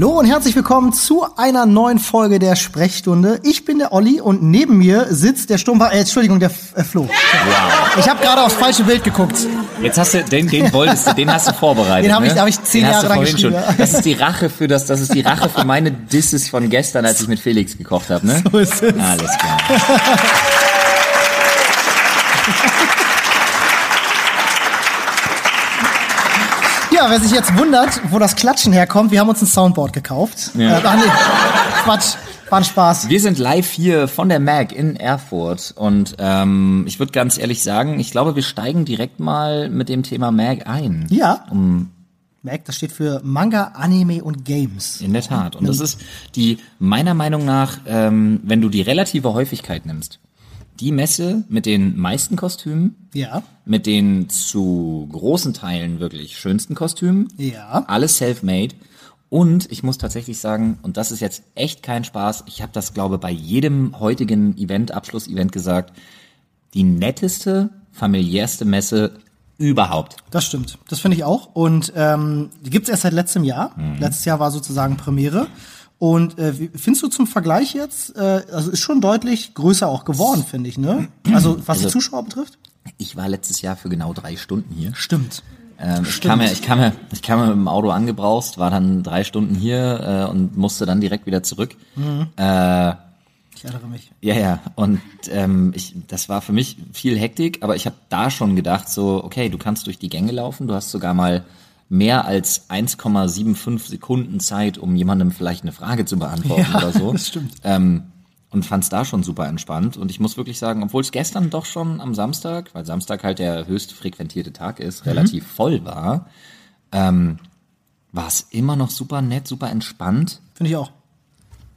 Hallo und herzlich willkommen zu einer neuen Folge der Sprechstunde. Ich bin der Olli und neben mir sitzt der Sturmwacht, äh, Entschuldigung, der F äh, Flo. Wow. Ich habe gerade aufs falsche Bild geguckt. Jetzt hast du, den, den wolltest du, den hast du vorbereitet. Den habe ich, ne? hab ich zehn Den Jahre lang geschrieben. schon. Das ist die Rache für das, das ist die Rache für meine Disses von gestern, als ich mit Felix gekocht habe, ne? So ist es. Alles klar. Ja, wer sich jetzt wundert, wo das Klatschen herkommt, wir haben uns ein Soundboard gekauft. Ja. Äh, ach nee, Quatsch, war ein Spaß. Wir sind live hier von der MAG in Erfurt und ähm, ich würde ganz ehrlich sagen, ich glaube, wir steigen direkt mal mit dem Thema MAG ein. Ja. Merkt, das steht für Manga, Anime und Games. In der Tat. Und das ist die, meiner Meinung nach, ähm, wenn du die relative Häufigkeit nimmst, die Messe mit den meisten Kostümen, Ja. mit den zu großen Teilen wirklich schönsten Kostümen, Ja. alles self-made. Und ich muss tatsächlich sagen, und das ist jetzt echt kein Spaß, ich habe das, glaube bei jedem heutigen Event, Abschlussevent gesagt, die netteste, familiärste Messe überhaupt. Das stimmt. Das finde ich auch. Und ähm, die gibt's erst seit letztem Jahr. Mhm. Letztes Jahr war sozusagen Premiere. Und äh, wie, findest du zum Vergleich jetzt, äh, also ist schon deutlich größer auch geworden, finde ich, ne? Also was die Also- Zuschauer betrifft? Ich war letztes Jahr für genau drei Stunden hier. Stimmt. Ähm, ich, kam ja, ich, kam ja, ich kam ja mit dem Auto angebraust, war dann drei Stunden hier äh, und musste dann direkt wieder zurück. Äh, Ich erinnere mich. ja, ja. Und ähm, ich, das war für mich viel Hektik, aber ich habe da schon gedacht, so, okay, du kannst durch die Gänge laufen, du hast sogar mal mehr als 1,75 Sekunden Zeit, um jemandem vielleicht eine Frage zu beantworten Ja, oder so. das stimmt. Ähm, und fand's da schon super entspannt. Und ich muss wirklich sagen, obwohl es gestern doch schon am Samstag, weil Samstag halt der höchst frequentierte Tag ist, Mhm. relativ voll war, ähm, war es immer noch super nett, super entspannt. Finde ich auch.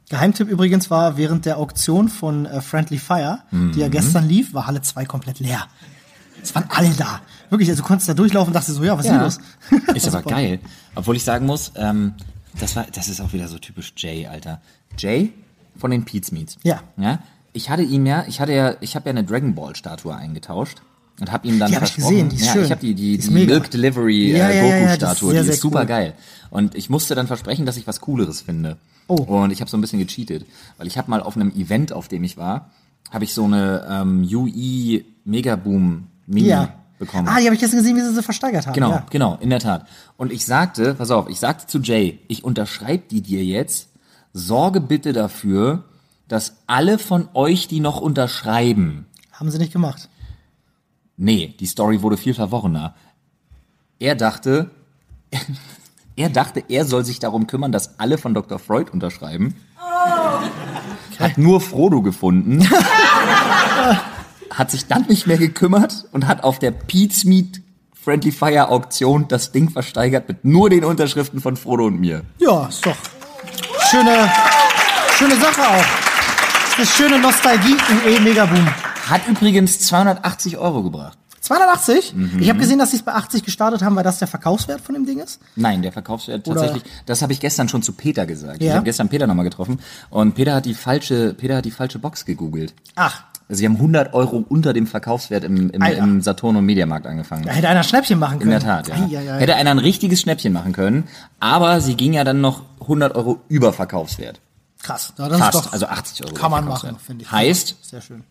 Geheimtipp übrigens war während der Auktion von äh, Friendly Fire, die Mhm. ja gestern lief, war Halle 2 komplett leer. Es waren alle da. Wirklich, also du konntest da durchlaufen und dachtest so, ja, was ist hier los? Ist aber super. geil. Obwohl ich sagen muss, ähm, das war, das ist auch wieder so typisch Jay, Alter. Jay von den Pete's Meats. Ja. Ja. Ich hatte ihm ja, ich hatte ja, ich habe ja eine Dragon Ball Statue eingetauscht und habe ihm dann Die hab ich versprochen. gesehen, die ist ja, schön. ich habe die die, Die die. Milk Delivery Ja, äh, ja, ja, Goku ja, das ist Statue, sehr, die ist super cool. geil. Und ich musste dann versprechen, dass ich was Cooleres finde. Oh. Und ich habe so ein bisschen gecheatet, weil ich habe mal auf einem Event, auf dem ich war, habe ich so eine ähm, UE Megaboom Mini Ja. bekommen. Ah, die habe ich gestern gesehen, wie sie sie versteigert haben. Genau, Ja. genau, in der Tat. Und ich sagte, pass auf, ich sagte zu Jay, ich unterschreibe die dir jetzt, sorge bitte dafür, dass alle von euch die noch unterschreiben. Haben sie nicht gemacht. Nee, die Story wurde viel verworrener. Er dachte, er dachte, er soll sich darum kümmern, dass alle von Dr. Freud unterschreiben. Hat nur Frodo gefunden. hat sich dann nicht mehr gekümmert und hat auf der Pete's Meat Friendly Fire Auktion das Ding versteigert mit nur den Unterschriften von Frodo und mir. Ja, ist doch schöne, schöne Sache auch. Ist eine schöne Nostalgie im E-Megaboom. Hat übrigens 280 Euro gebracht. 280? Mhm. Ich habe gesehen, dass sie es bei 80 gestartet haben, weil das der Verkaufswert von dem Ding ist. Nein, der Verkaufswert Oder- tatsächlich, das habe ich gestern schon zu Peter gesagt. Ich Ja. habe gestern Peter nochmal getroffen und Peter hat die falsche, Peter hat die falsche Box gegoogelt. Ach, Also sie haben 100 Euro unter dem Verkaufswert im, im, Alter. im Saturn und Mediamarkt angefangen. da hätte einer ein Schnäppchen machen In können. der Tat, ja. Ei, ei, ei. Hätte einer ein richtiges Schnäppchen machen können, aber sie ging ja dann noch 100 Euro über Verkaufswert. Krass. Ja, das Fast, ist doch, also 80 Euro. Kann man machen, finde ich. Heißt, Sehr schön.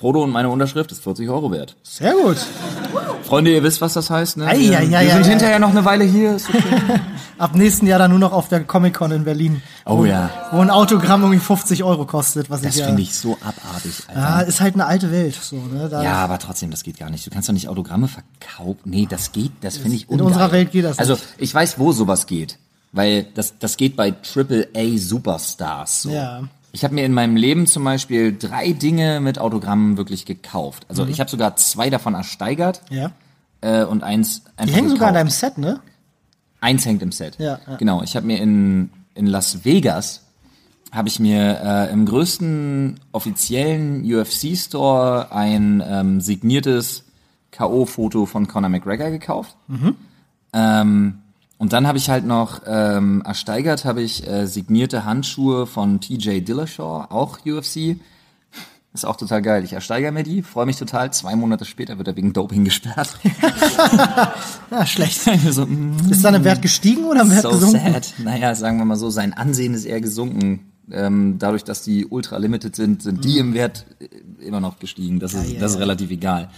Frodo und meine Unterschrift ist 40 Euro wert. Sehr gut. Freunde, ihr wisst, was das heißt, ne? Ei, wir ei, ei, wir sind hinterher noch eine Weile hier. Okay. Ab nächsten Jahr dann nur noch auf der Comic-Con in Berlin. Oh wo, ja. Wo ein Autogramm irgendwie 50 Euro kostet, was Das ja... finde ich so abartig, Alter. Ja, ist halt eine alte Welt, so, ne? Da, Ja, aber trotzdem, das geht gar nicht. Du kannst doch nicht Autogramme verkaufen. Nee, das geht, das finde ich In ungeil. unserer Welt geht das Also, nicht. ich weiß, wo sowas geht. Weil das, das geht bei AAA Superstars so. Ja. Ich habe mir in meinem Leben zum Beispiel drei Dinge mit Autogrammen wirklich gekauft. Also Mhm. ich habe sogar zwei davon ersteigert Ja. äh, und eins Die hängen sogar in gekauft. deinem Set, ne? Eins hängt im Set. Ja, ja. Genau. Ich habe mir in, in Las Vegas habe ich mir äh, im größten offiziellen UFC-Store ein ähm, signiertes K.O.-Foto von Conor McGregor gekauft. Mhm. Ähm, und dann habe ich halt noch ähm, ersteigert, habe ich äh, signierte Handschuhe von TJ Dillashaw, auch UFC. Ist auch total geil. Ich ersteigere mir die, freue mich total. Zwei Monate später wird er wegen Doping gesperrt. Ja, schlecht. so, mm, Ist seine Wert gestiegen oder im Wert so gesunken? sad. Naja, sagen wir mal so, sein Ansehen ist eher gesunken. Ähm, dadurch, dass die ultra limited sind, sind die im Wert äh, immer noch gestiegen. Das ist, Mhm. ja, das ist ja. relativ egal.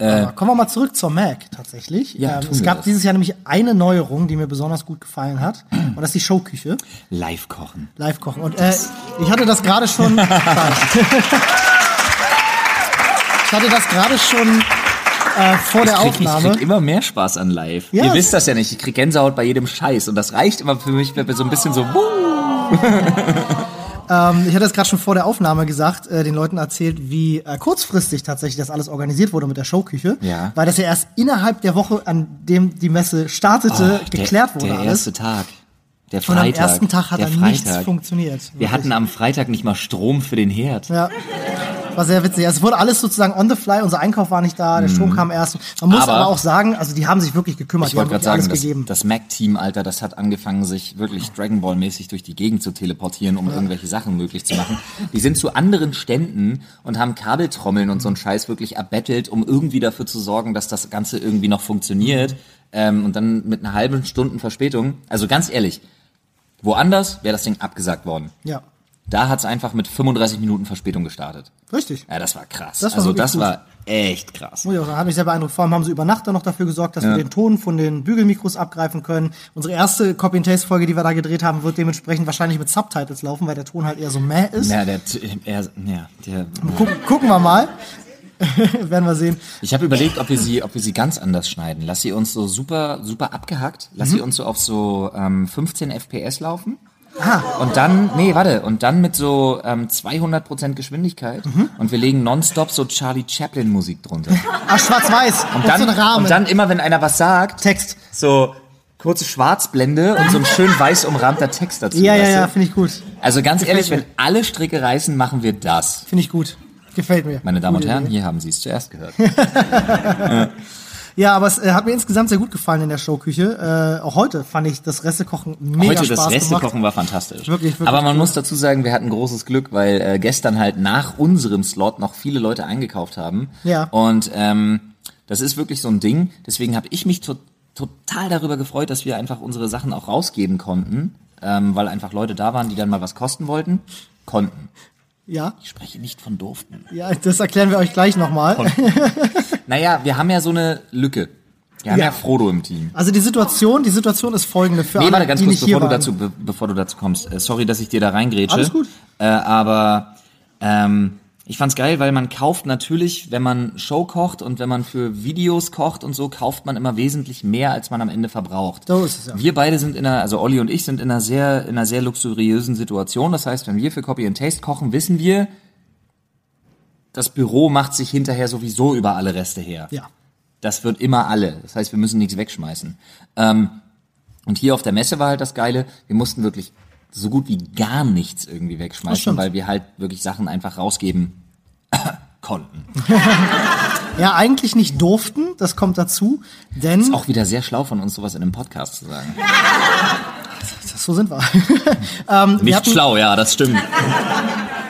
Aber Kommen wir mal zurück zur Mac tatsächlich. Ja, ähm, es gab das. dieses Jahr nämlich eine Neuerung, die mir besonders gut gefallen hat. Und das ist die Showküche. Live kochen. Live kochen. Und äh, ich hatte das gerade schon. ich hatte das gerade schon äh, vor der Ich krieg, ich Aufnahme. krieg immer mehr Spaß an live. Ja, Ihr wisst das ja nicht. Ich krieg Gänsehaut bei jedem Scheiß. Und das reicht immer für mich, wenn wir so ein bisschen so, Ähm, ich hatte es gerade schon vor der Aufnahme gesagt, äh, den Leuten erzählt, wie äh, kurzfristig tatsächlich das alles organisiert wurde mit der Showküche. Ja. Weil das ja erst innerhalb der Woche, an dem die Messe startete, Oh, geklärt der, wurde Der alles. erste Tag. Der Und Freitag. am ersten Tag hat dann nichts funktioniert. Wir Wirklich. hatten am Freitag nicht mal Strom für den Herd. Ja. War sehr witzig. Also Es wurde alles sozusagen on the fly. Unser Einkauf war nicht da, der Strom kam erst. Man muss Mhm. Aber- aber, auch sagen, also die haben sich wirklich gekümmert. Ich die haben wollte gerade sagen, das, das Mac-Team, Alter, das hat angefangen, sich wirklich Dragon Ball-mäßig durch die Gegend zu teleportieren, um irgendwelche Sachen möglich zu machen. Die sind zu anderen Ständen und haben Kabeltrommeln und so einen Scheiß wirklich erbettelt, um irgendwie dafür zu sorgen, dass das Ganze irgendwie noch funktioniert. Ähm, und dann mit einer halben Stunden Verspätung. Also ganz ehrlich, woanders wäre das Ding abgesagt worden. ja, Da hat's einfach mit 35 Minuten Verspätung gestartet. richtig. Ja, das war krass. Das war also das gut. war echt krass. Muss ich auch sagen, hat mich sehr beeindruckt. Vor allem haben sie über Nacht dann noch dafür gesorgt, dass wir den Ton von den Bügelmikros abgreifen können. Unsere erste Copy-and-Paste-Folge, die wir da gedreht haben, wird dementsprechend wahrscheinlich mit Subtitles laufen, weil der Ton halt eher so mäh ist. Ja, der, er, ja, der, Gucken, gucken wir mal. Werden wir sehen. Ich habe überlegt, ob wir sie, ob wir sie ganz anders schneiden. Lass sie uns so super, super abgehackt. Lass Mhm. sie uns so auf so ähm, 15 FPS laufen. Ah, Und dann, nee, warte, und dann mit so ähm, 200% Geschwindigkeit. Mhm. Und wir legen nonstop so Charlie Chaplin Musik drunter. ah schwarz-weiß. Und so dann, Rahmen. und dann immer, wenn einer was sagt, Text. so kurze Schwarzblende und so ein schön weiß umrahmter Text dazu. Ja, ja, ja, finde ich gut. Also ganz ehrlich, mir. wenn alle Stricke reißen, machen wir das. Finde ich gut. Gefällt mir. Meine Damen und Gute Herren, Idee. hier haben Sie es zuerst gehört. Ja, aber es äh, hat mir insgesamt sehr gut gefallen in der Showküche. Äh, auch heute fand ich das Restekochen mega Heute Spaß das gemacht. Restekochen war fantastisch. Wirklich, wirklich Aber man cool. muss dazu sagen, wir hatten großes Glück, weil äh, gestern halt nach unserem Slot noch viele Leute eingekauft haben. Ja. Und ähm, das ist wirklich so ein Ding. Deswegen habe ich mich to total darüber gefreut, dass wir einfach unsere Sachen auch rausgeben konnten, ähm, weil einfach Leute da waren, die dann mal was kosten wollten. Konnten. Ja, Ich spreche nicht von durften. ja, das erklären wir euch gleich nochmal. Naja, wir haben ja so eine Lücke. Wir haben ja, Ja. Frodo im Team. Also die Situation, die Situation ist folgende für Nee, warte ganz kurz, bevor du, dazu, be bevor du dazu kommst. Äh, sorry, dass ich dir da reingrätsche. Alles gut. Äh, aber ähm, ich fand's geil, weil man kauft natürlich, wenn man Show kocht und wenn man für Videos kocht und so, kauft man immer wesentlich mehr, als man am Ende verbraucht. So ist es, ja. Wir beide sind in einer, also Olli und ich sind in einer sehr, in einer sehr luxuriösen Situation. Das heißt, wenn wir für Copy and Taste kochen, wissen wir, das Büro macht sich hinterher sowieso über alle Reste her. Ja. Das wird immer alle. Das heißt, wir müssen nichts wegschmeißen. Ähm, und hier auf der Messe war halt das Geile, wir mussten wirklich so gut wie gar nichts irgendwie wegschmeißen, weil wir halt wirklich Sachen einfach rausgeben konnten. Ja, eigentlich nicht durften, das kommt dazu, denn Auch wieder sehr schlau von uns, sowas in einem Podcast zu sagen. so sind wir. ähm, wir Nicht hatten, schlau, ja, das stimmt.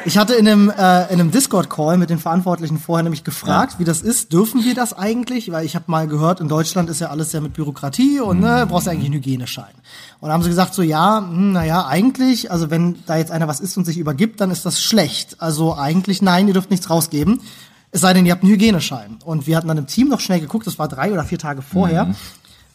Ich hatte in einem, äh, in einem Discord-Call mit den Verantwortlichen vorher nämlich gefragt, wie das ist. Dürfen wir das eigentlich? Weil ich habe mal gehört, in Deutschland ist ja alles ja mit Bürokratie und ne, brauchst ja eigentlich einen Hygieneschein. Und da haben sie gesagt so, ja, hm, naja, eigentlich, also wenn da jetzt einer was isst und sich übergibt, dann ist das schlecht. Also eigentlich nein, ihr dürft nichts rausgeben. Es sei denn, ihr habt einen Hygieneschein. Und wir hatten dann im Team noch schnell geguckt, das war drei oder vier Tage vorher. Mhm.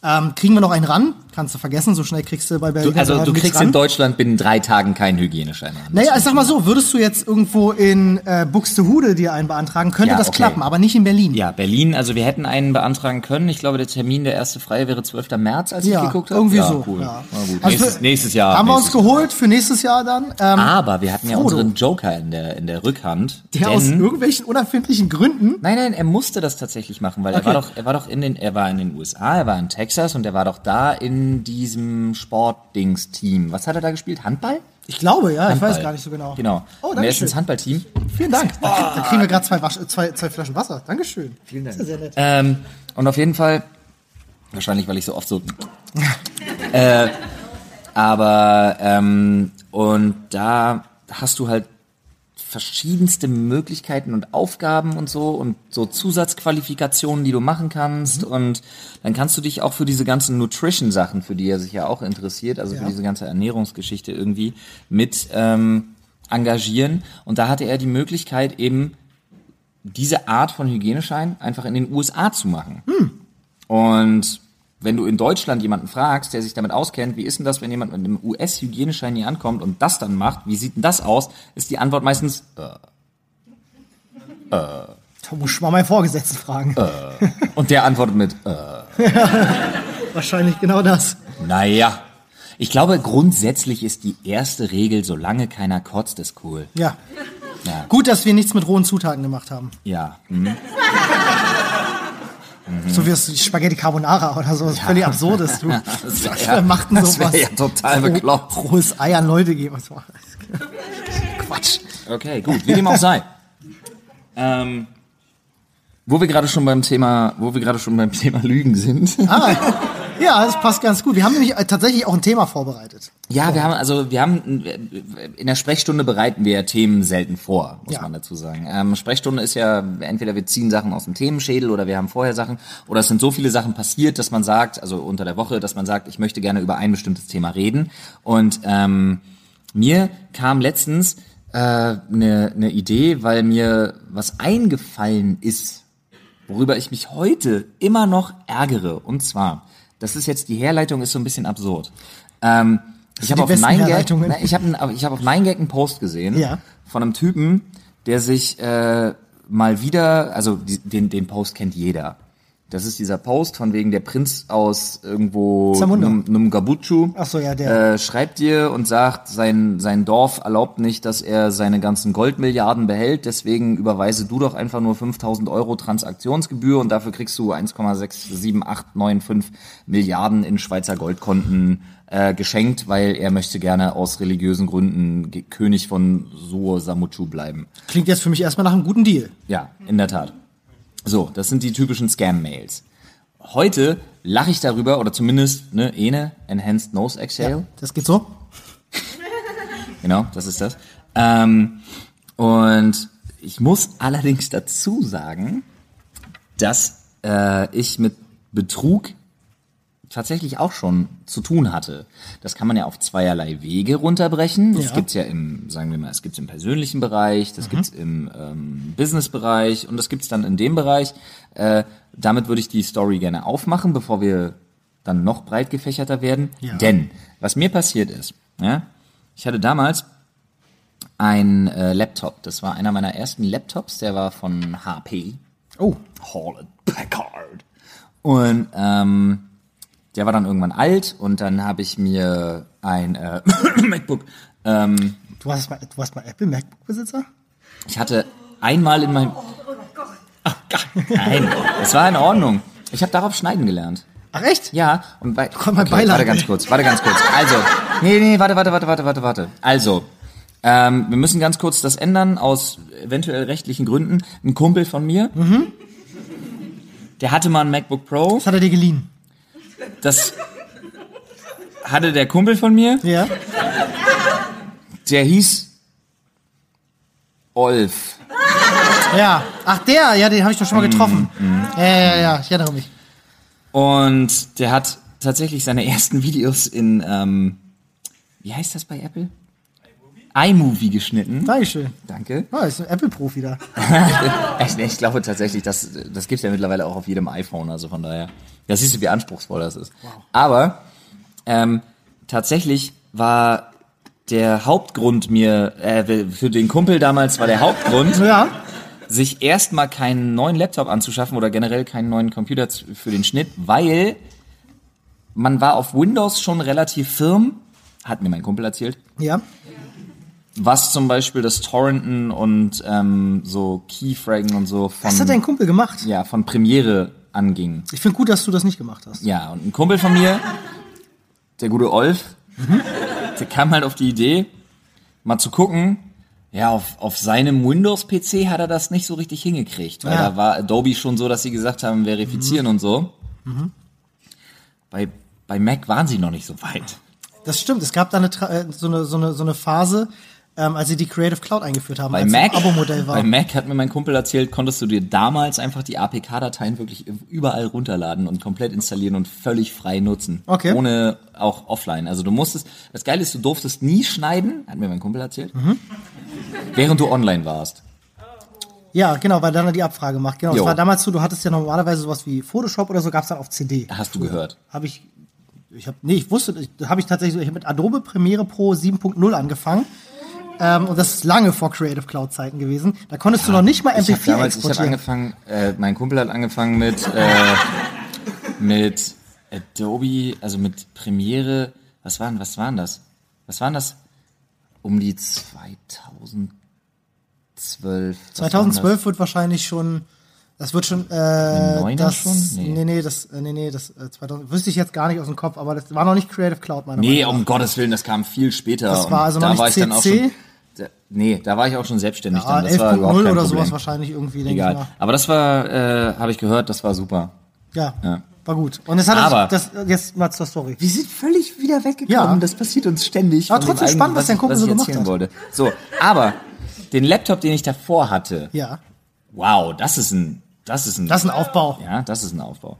Ähm, kriegen wir noch einen ran? Kannst du vergessen, so schnell kriegst du bei Du, Berlin. also du nichts kriegst ran. in Deutschland binnen drei Tagen keinen Hygieneschein. an. Naja, ich sag mal so, würdest du jetzt irgendwo in äh, Buxtehude dir einen beantragen, könnte Ja, das okay. klappen, aber nicht in Berlin. Ja, Berlin, also wir hätten einen beantragen können. Ich glaube, der Termin, der erste freie wäre 12. März, als Ja, ich geguckt habe. irgendwie ja, so. Cool. Ja. Also nächstes, nächstes Jahr. Haben wir uns nächstes geholt für nächstes Jahr dann. Ähm, Aber wir hatten ja Frodo. unseren Joker in der, in der Rückhand. der aus irgendwelchen unerfindlichen Gründen. Nein, nein, er musste das tatsächlich machen, weil er Okay. war doch, er war doch in den, er war in den USA, er war in Texas und er war doch da in diesem Sportdings-Team. Was hat er da gespielt? Handball? Ich glaube, ja, ich Handball. weiß gar nicht so genau. Genau. Oh, und er danke ist ins schön. Handballteam. Vielen Dank. Da, krieg- da kriegen wir gerade zwei, zwei, zwei Flaschen Wasser. Dankeschön. Vielen Dank. Das ist ja sehr nett. Ähm, und auf jeden Fall, wahrscheinlich, weil ich so oft so, äh, aber, ähm, und da hast du halt verschiedenste Möglichkeiten und Aufgaben und so und so Zusatzqualifikationen, die du machen kannst Mhm. und dann kannst du dich auch für diese ganzen Nutrition-Sachen, für die er sich ja auch interessiert, also für Ja. diese ganze Ernährungsgeschichte irgendwie mit ähm, engagieren und da hatte er die Möglichkeit eben diese Art von Hygieneschein einfach in den USA zu machen. Und wenn du in Deutschland jemanden fragst, der sich damit auskennt, wie ist denn das, wenn jemand mit einem US-Hygieneschein hier ankommt und das dann macht, wie sieht denn das aus, ist die Antwort meistens, äh, Da muss ich mal meinen Vorgesetzten fragen. und der antwortet mit, äh, Wahrscheinlich genau das. naja. Ich glaube, grundsätzlich ist die erste Regel, solange keiner kotzt, ist cool. Ja. Ja. Gut, dass wir nichts mit rohen Zutaten gemacht haben. Ja. Mhm. So wie das Spaghetti Carbonara oder so. Das ist völlig absurdes. Du. Das wär Wer macht denn das sowas? ja total bekloppt. Rohes Ei an Leute geben. Was? Quatsch. Okay, gut, wie dem auch sei. ähm, wo wir gerade schon beim Thema, wo wir gerade schon beim Thema Lügen sind. Ah, ja, das passt ganz gut. Wir haben nämlich äh, tatsächlich auch ein Thema vorbereitet. Ja, wir haben also wir haben in der Sprechstunde bereiten wir Themen selten vor, muss Ja. man dazu sagen. Ähm, Sprechstunde ist ja entweder wir ziehen Sachen aus dem Themenschädel oder wir haben vorher Sachen oder es sind so viele Sachen passiert, dass man sagt, also unter der Woche, dass man sagt, ich möchte gerne über ein bestimmtes Thema reden. Und ähm, mir kam letztens eine äh, ne ne Idee, weil mir was eingefallen ist, worüber ich mich heute immer noch ärgere. Und zwar, das ist jetzt die Herleitung ist so ein bisschen absurd. Ähm, ich habe auf besten 9gag, Herleitungen. na, ich habe ich hab auf 9gag einen Post gesehen Ja. von einem Typen, der sich äh, mal wieder, also die, den den Post kennt jeder. Das ist dieser Post von wegen der Prinz aus irgendwo Zamunda. Num- Numgabuchu. Ach so, ja, der. Äh, schreibt dir und sagt, sein, sein Dorf erlaubt nicht, dass er seine ganzen Goldmilliarden behält, deswegen überweise du doch einfach nur 5000 Euro Transaktionsgebühr und dafür kriegst du 1,67895 Milliarden in Schweizer Goldkonten äh, geschenkt, weil er möchte gerne aus religiösen Gründen König von Suo Samuchu bleiben. Klingt jetzt für mich erstmal nach einem guten Deal. Ja, in der Tat. So, das sind die typischen Scam-Mails. Heute lache ich darüber, oder zumindest, ne, Ene, Enhanced Nose Exhale. Das geht so. Genau, das ist das. Ähm, und ich muss allerdings dazu sagen, dass äh, ich mit Betrug tatsächlich auch schon zu tun hatte. Das kann man ja auf zweierlei Wege runterbrechen. Das Ja. gibt's ja im, sagen wir mal, es gibt's im persönlichen Bereich, das gibt's im ähm, Businessbereich und das gibt's dann in dem Bereich. Äh, damit würde ich die Story gerne aufmachen, bevor wir dann noch breit gefächerter werden. Ja. Denn was mir passiert ist, ja, ich hatte damals ein äh, Laptop. Das war einer meiner ersten Laptops. Der war von HP. Oh, Hewlett Packard. Und ähm, der war dann irgendwann alt und dann habe ich mir ein äh, MacBook. Ähm, du warst mal, du warst mal Apple MacBook-Besitzer? ich hatte einmal in meinem. Oh Gott, nein, es war in Ordnung. Ich habe darauf schneiden gelernt. Ach echt? Ja, und bei. Komm, mein Beileid, Warte ganz kurz, warte ganz kurz. Also, nee, nee, warte, warte, warte, warte, warte, warte. Also, ähm, wir müssen ganz kurz das ändern aus eventuell rechtlichen Gründen. Ein Kumpel von mir, Mhm. der hatte mal ein MacBook Pro. Das hat er dir geliehen. Das hatte der Kumpel von mir. Ja. Der hieß Olf. Ja. Ach, der, ja, den habe ich doch schon mal getroffen. Ja, ja, ja, ich erinnere mich. Und der hat tatsächlich seine ersten Videos in, ähm, wie heißt das bei Apple? iMovie geschnitten. Dankeschön. Danke. Ah, ist ein Apple-Profi da. Ich, ich glaube tatsächlich, das, das gibt's ja mittlerweile auch auf jedem iPhone, also von daher. Da siehst du, wie anspruchsvoll das ist. Aber ähm, tatsächlich war der Hauptgrund mir, äh, für den Kumpel damals war der Hauptgrund, Ja. sich erstmal keinen neuen Laptop anzuschaffen oder generell keinen neuen Computer für den Schnitt, weil man war auf Windows schon relativ firm, hat mir mein Kumpel erzählt, Ja. was zum Beispiel das Torrenten und ähm, so Keyfraggen und so von Was hat dein Kumpel gemacht? ja, von Premiere anging. Ich finde gut, dass du das nicht gemacht hast. Ja, und ein Kumpel von mir, der gute Olf, der kam halt auf die Idee, mal zu gucken, ja, auf, auf seinem Windows-PC hat er das nicht so richtig hingekriegt, weil Ja. da war Adobe schon so, dass sie gesagt haben, verifizieren und so. Bei, bei Mac waren sie noch nicht so weit. Das stimmt. Es gab da eine, äh, so, eine, so, eine, so eine Phase, ähm, als sie die Creative Cloud eingeführt haben, Bei als Mac, es Abo-Modell war. bei Mac hat mir mein Kumpel erzählt, konntest du dir damals einfach die APK-Dateien wirklich überall runterladen und komplett installieren und völlig frei nutzen. Okay. Ohne auch offline. Also du musstest, das Geile ist, du durftest nie schneiden, hat mir mein Kumpel erzählt, Mhm. während du online warst. Ja, genau, weil dann die Abfrage macht. Genau, Jo. das war damals so, du hattest ja normalerweise sowas wie Photoshop oder so, gab's dann auf CD. Hast du gehört? Habe ich, ich habe, nee, ich wusste, ich- habe ich tatsächlich, ich habe mit Adobe Premiere Pro 7.0 angefangen. Ähm, und das ist lange vor Creative Cloud Zeiten gewesen. Da konntest du noch nicht mal Ich habe MP4 damals, ich habe exportieren. angefangen, äh, mein Kumpel hat angefangen mit, äh, mit Adobe, also mit Premiere, was waren, was waren das? Was waren das? Um die 2012. Was waren das? 2012 wird wahrscheinlich schon, das wird schon, äh, das, schon? Nee. nee, nee, das, äh, nee, nee, das, äh, 2000, wüsste ich jetzt gar nicht aus dem Kopf, aber das war noch nicht Creative Cloud, meiner Nee, Meinung um Gottes Willen, das kam viel später. Das war also noch da nicht war ich dann auch CC? schon, da, nee, da war ich auch schon selbstständig nach. dann. Das war überhaupt 11.0 kein oder Problem. sowas wahrscheinlich irgendwie, denke ich Egal. mal. Aber das war, äh, habe ich gehört, das war super. Ja, Ja. war gut. Und es hat Aber- das, jetzt mal zur Story. Wir sind völlig wieder weggekommen. Ja. Das passiert uns ständig. Aber dem trotzdem eigenen, spannend, was dein Kumpel so ich gemacht hat. Wollte. So, aber den Laptop, den ich davor hatte, Ja, wow, das ist ein, das ist ein, das ist ein Aufbau. ja, das ist ein Aufbau,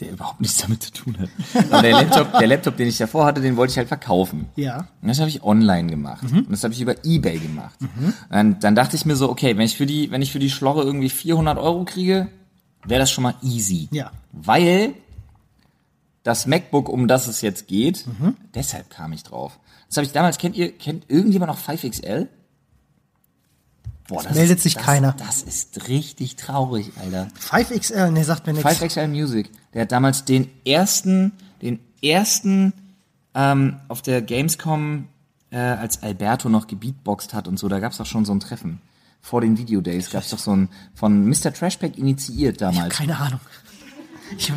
der überhaupt nichts damit zu tun hat. Aber der Laptop, der Laptop, den ich davor hatte, den wollte ich halt verkaufen. Ja. Und das habe ich online gemacht. Und das habe ich über eBay gemacht. Und dann dachte ich mir so, okay, wenn ich für die, wenn ich für die Schlorre irgendwie 400 Euro kriege, wäre das schon mal easy. Ja. Weil das MacBook, um das es jetzt geht, deshalb kam ich drauf. Das habe ich damals, kennt ihr, kennt irgendjemand noch 5XL? Boah, das meldet ist, sich das, keiner. Das ist richtig traurig, Alter. 5XL, nee, sagt mir nichts. 5XL Music. Der hat damals den ersten, den ersten ähm, auf der Gamescom, äh, als Alberto noch gebeatboxt hat und so, da gab's doch schon so ein Treffen. Vor den Videodays gab's doch so ein, von Mr. Trashpack initiiert damals. Keine Ahnung. Ich,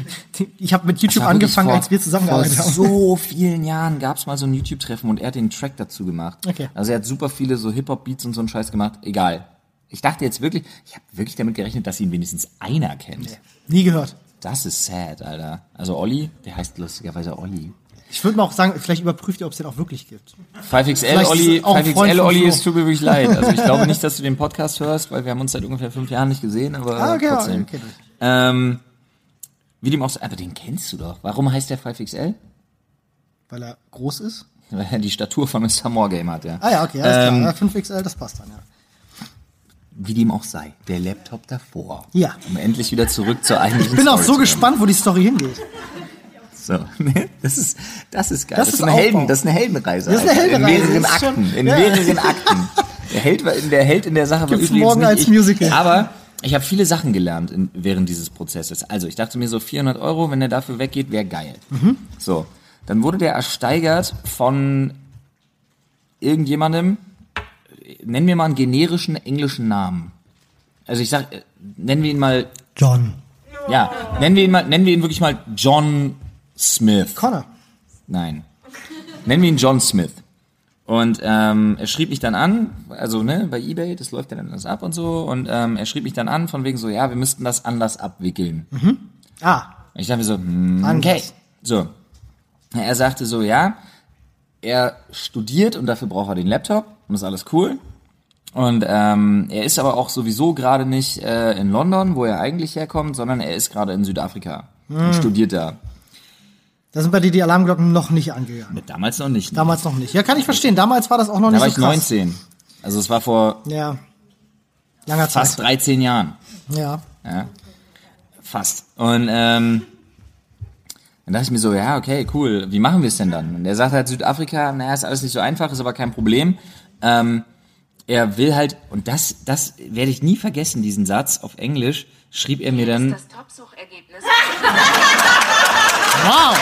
ich habe mit YouTube angefangen, vor, als wir zusammengearbeitet vor haben. so vielen Jahren gab's mal so ein YouTube-Treffen und er hat den Track dazu gemacht. Okay. Also er hat super viele so Hip-Hop-Beats und so einen Scheiß gemacht. Egal. Ich dachte jetzt wirklich, ich habe wirklich damit gerechnet, dass ihn wenigstens einer kennt. Nie gehört. Das ist sad, Alter. Also Olli, der heißt lustigerweise Olli. Ich würde mal auch sagen, vielleicht überprüft ihr, ob es den auch wirklich gibt. 5XL Vielleicht Olli, ist es auch ein Freund 5XL von Olli, es tut mir wirklich leid. Also ich glaube nicht, dass du den Podcast hörst, weil wir haben uns seit ungefähr fünf Jahren nicht gesehen, aber Ah, okay, trotzdem. okay. Ähm, wie dem auch sei, aber den kennst du doch. Warum heißt der 5XL? Weil er groß ist. Weil er die Statur von einem Summer Game hat, ja. Ah ja, okay, alles Ähm, klar. Ja, 5XL, das passt dann, ja. Wie dem auch sei, der Laptop davor. Ja. Um endlich wieder zurück zur eigentlichen Ich bin auch Story so zu gespannt, wo die Story hingeht. So, ne? das ist, das ist geil. Das Das, ist eine Aufbau. Helden, das ist eine Heldenreise. Das ist eine. Heldenreise, In mehreren schon- Akten, in ja. mehreren Akten. Der Held, war- der Held in der Sache war Gibt's übrigens morgen nicht als ich. Musical. Aber ich habe viele Sachen gelernt in, während dieses Prozesses. Also ich dachte mir so 400 Euro, wenn der dafür weggeht, wäre geil. Mhm. So, dann wurde der ersteigert von irgendjemandem. Nennen wir mal einen generischen englischen Namen. Also ich sag, äh, nennen wir ihn mal, John. ja, nennen wir ihn mal, nennen wir ihn wirklich mal John Smith. Connor. Nein. Nennen wir ihn John Smith. Und ähm, er schrieb mich dann an, also ne, bei Ebay, das läuft ja dann alles ab und so, und ähm, er schrieb mich dann an, von wegen so, ja, wir müssten das anders abwickeln. Ah, Und ich dachte mir so, hm, okay. So. Er sagte so, ja, er studiert und dafür braucht er den Laptop und das ist alles cool. Und ähm, er ist aber auch sowieso gerade nicht äh, in London, wo er eigentlich herkommt, sondern er ist gerade in Südafrika und studiert da. Da sind bei dir die Alarmglocken noch nicht angegangen. Damals noch nicht. Ne? Damals noch nicht. Ja, kann ich verstehen. Damals war das auch noch Da nicht war so ich krass. 19. Also es war vor Ja. Langer fast Zeit. 13 Jahren. Ja. Ja. Fast. Und ähm, dann dachte ich mir so, ja, okay, cool, wie machen wir es denn dann? Und er sagt halt, Südafrika, naja, ist alles nicht so einfach, ist aber kein Problem. Ähm, er will halt, und das, das werde ich nie vergessen, diesen Satz auf Englisch, schrieb er mir dann, das Top-Suchergebnis. Wow.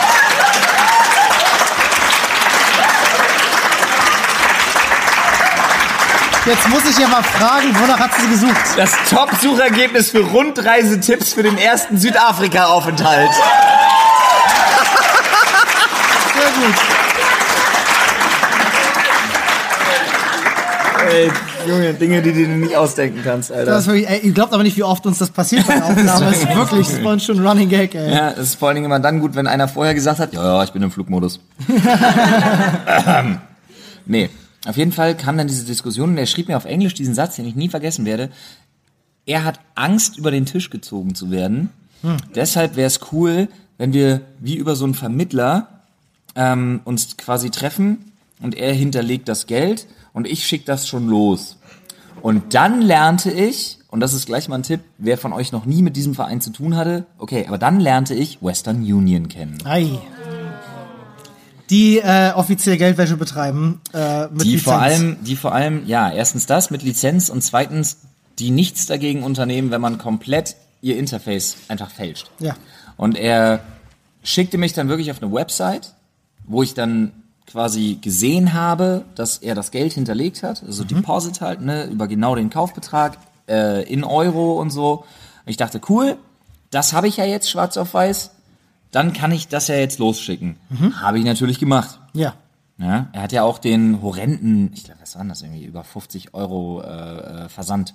Jetzt muss ich ja mal fragen, wonach hat sie gesucht? das Top-Suchergebnis für Rundreisetipps für den ersten Südafrika-Aufenthalt. Sehr gut. Ey, Junge, Dinge, die du dir nicht ausdenken kannst, Alter. Das ist wirklich, ey, ihr glaubt aber nicht, wie oft uns das passiert bei der Aufnahme. Das ist wirklich, das war schon ein Running Gag, ey. Ja, das ist vor allen Dingen immer dann gut, wenn einer vorher gesagt hat, ja, ja, ich bin im Flugmodus. nee. auf jeden Fall kam dann diese Diskussion und er schrieb mir auf Englisch diesen Satz, den ich nie vergessen werde. Er hat Angst, über den Tisch gezogen zu werden. Deshalb wäre es cool, wenn wir wie über so einen Vermittler ähm, uns quasi treffen und er hinterlegt das Geld und ich schicke das schon los. Und dann lernte ich, und das ist gleich mal ein Tipp, wer von euch noch nie mit diesem Verein zu tun hatte, okay, aber dann lernte ich Western Union kennen. Ei. Die äh, offiziell Geldwäsche betreiben. Äh, mit Die Lizenz. vor allem, die vor allem, ja, erstens das mit Lizenz und zweitens, die nichts dagegen unternehmen, wenn man komplett ihr Interface einfach fälscht. Ja. Und er schickte mich dann wirklich auf eine Website, wo ich dann quasi gesehen habe, dass er das Geld hinterlegt hat, also Deposit halt, ne, über genau den Kaufbetrag äh, in Euro und so. Und ich dachte, cool, das habe ich ja jetzt schwarz auf weiß, dann kann ich das ja jetzt losschicken. Habe ich natürlich gemacht. Ja. Ja, er hat ja auch den horrenden, ich glaube, was war denn das irgendwie, über 50 Euro äh, äh, Versand.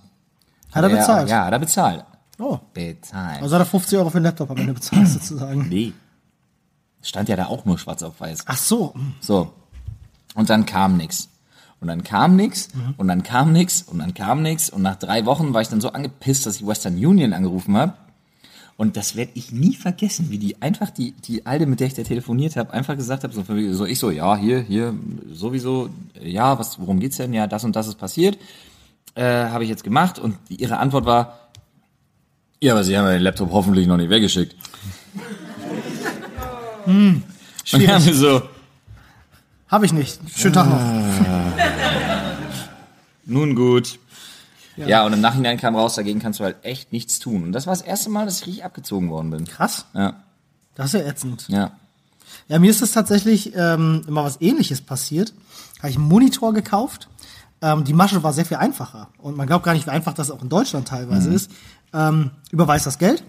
Hat er bezahlt? Ja, hat er bezahlt. Oh. Bezahlt. Also hat er 50 Euro für den Laptop am Ende bezahlt, sozusagen. nee. Stand ja da auch nur schwarz auf weiß. Ach so. So. Und dann kam nix. Und dann kam nix. Und dann kam nix. Und dann kam nix. Und nach drei Wochen war ich dann so angepisst, dass ich Western Union angerufen habe. Und das werde ich nie vergessen, wie die einfach die die alte, mit der ich da telefoniert habe, einfach gesagt habe, so, so ich so, ja, hier, hier, sowieso, ja, was, worum geht's denn? Ja, das und das ist passiert, äh, habe ich jetzt gemacht. Und ihre Antwort war, ja, aber Sie haben ja den Laptop hoffentlich noch nicht weggeschickt. Und wir haben so, Habe ich nicht. Schönen Tag noch. Nun gut. Ja. und im Nachhinein kam raus, dagegen kannst du halt echt nichts tun. Und das war das erste Mal, dass ich richtig abgezogen worden bin. Krass. Ja, Das ist ja ätzend. ja. Ja, mir ist es tatsächlich ähm, immer was ähnliches passiert. Habe ich einen Monitor gekauft. Ähm, die Masche war sehr viel einfacher. Und man glaubt gar nicht, wie einfach das auch in Deutschland teilweise ist. Ähm, überweist das Geld.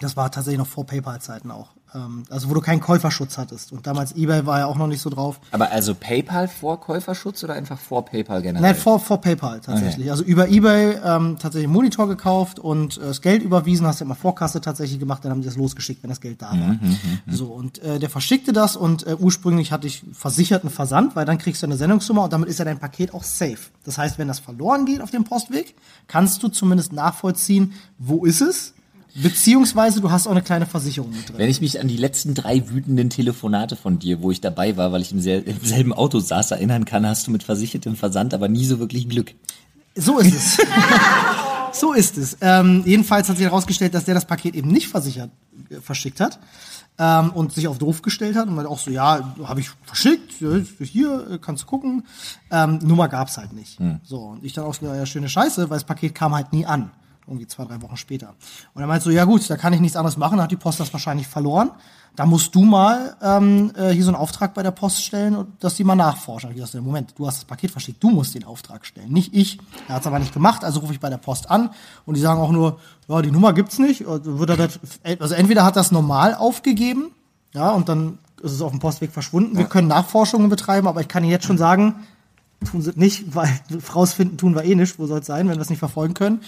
Das war tatsächlich noch vor PayPal-Zeiten auch. Ähm, also wo du keinen Käuferschutz hattest. Und damals eBay war ja auch noch nicht so drauf. Aber also PayPal vor Käuferschutz oder einfach vor PayPal generell? Nein, vor, vor PayPal tatsächlich. Also über eBay ähm, tatsächlich einen Monitor gekauft und äh, das Geld überwiesen, hast du immer Vorkasse tatsächlich gemacht, dann haben die das losgeschickt, wenn das Geld da war. so, und äh, der verschickte das und äh, ursprünglich hatte ich versicherten Versand, weil dann kriegst du eine Sendungsnummer und damit ist ja dein Paket auch safe. Das heißt, wenn das verloren geht auf dem Postweg, kannst du zumindest nachvollziehen, wo ist es, beziehungsweise du hast auch eine kleine Versicherung mit drin. Wenn ich mich an die letzten drei wütenden Telefonate von dir, wo ich dabei war, weil ich im, sel im selben Auto saß, erinnern kann, hast du mit versichertem Versand aber nie so wirklich Glück. So ist es. so ist es. Ähm, jedenfalls hat sich herausgestellt, dass der das Paket eben nicht versichert äh, verschickt hat ähm, und sich auf doof gestellt hat und meinte auch so, ja, habe ich verschickt, hier äh, kannst du gucken. Ähm, Nummer gab's halt nicht. So und ich dann auch so, ja schöne Scheiße, weil das Paket kam halt nie an. Irgendwie zwei, drei Wochen später. Und er meinte so, ja gut, da kann ich nichts anderes machen, hat die Post das wahrscheinlich verloren. Da musst du mal ähm, äh, hier so einen Auftrag bei der Post stellen, und dass die mal nachforschen. Ich dachte, Moment, du hast das Paket verschickt, du musst den Auftrag stellen, nicht ich. Er hat es aber nicht gemacht, also rufe ich bei der Post an und die sagen auch nur, ja, die Nummer gibt's nicht. Also entweder hat das normal aufgegeben, ja, und dann ist es auf dem Postweg verschwunden. Wir können Nachforschungen betreiben, aber ich kann Ihnen jetzt schon sagen, tun sie nicht, weil rausfinden tun wir eh nicht, wo soll es sein, wenn wir es nicht verfolgen können.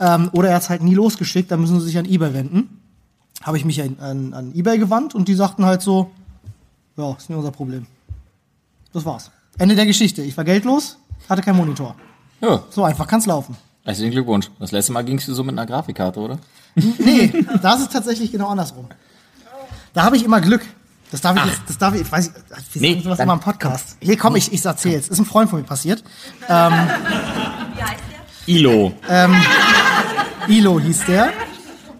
Ähm, oder er hat es halt nie losgeschickt, dann müssen sie sich an Ebay wenden. Habe ich mich an, an, an Ebay gewandt und die sagten halt so, ja, ist nicht unser Problem. Das war's. Ende der Geschichte. Ich war geldlos, hatte kein Monitor. Ja, So einfach kann's laufen. herzlichen Glückwunsch. Das letzte Mal gingst du so mit einer Grafikkarte, oder? Nee, da ist es tatsächlich genau andersrum. Da habe ich immer Glück. Das darf ich jetzt, das darf ich, ich weiß ich, wir Nee, sagen sowas immer im Podcast. Hier komm, ich, ich erzähl's. Ist ein Freund von mir passiert. Ilo, Ilo hieß der.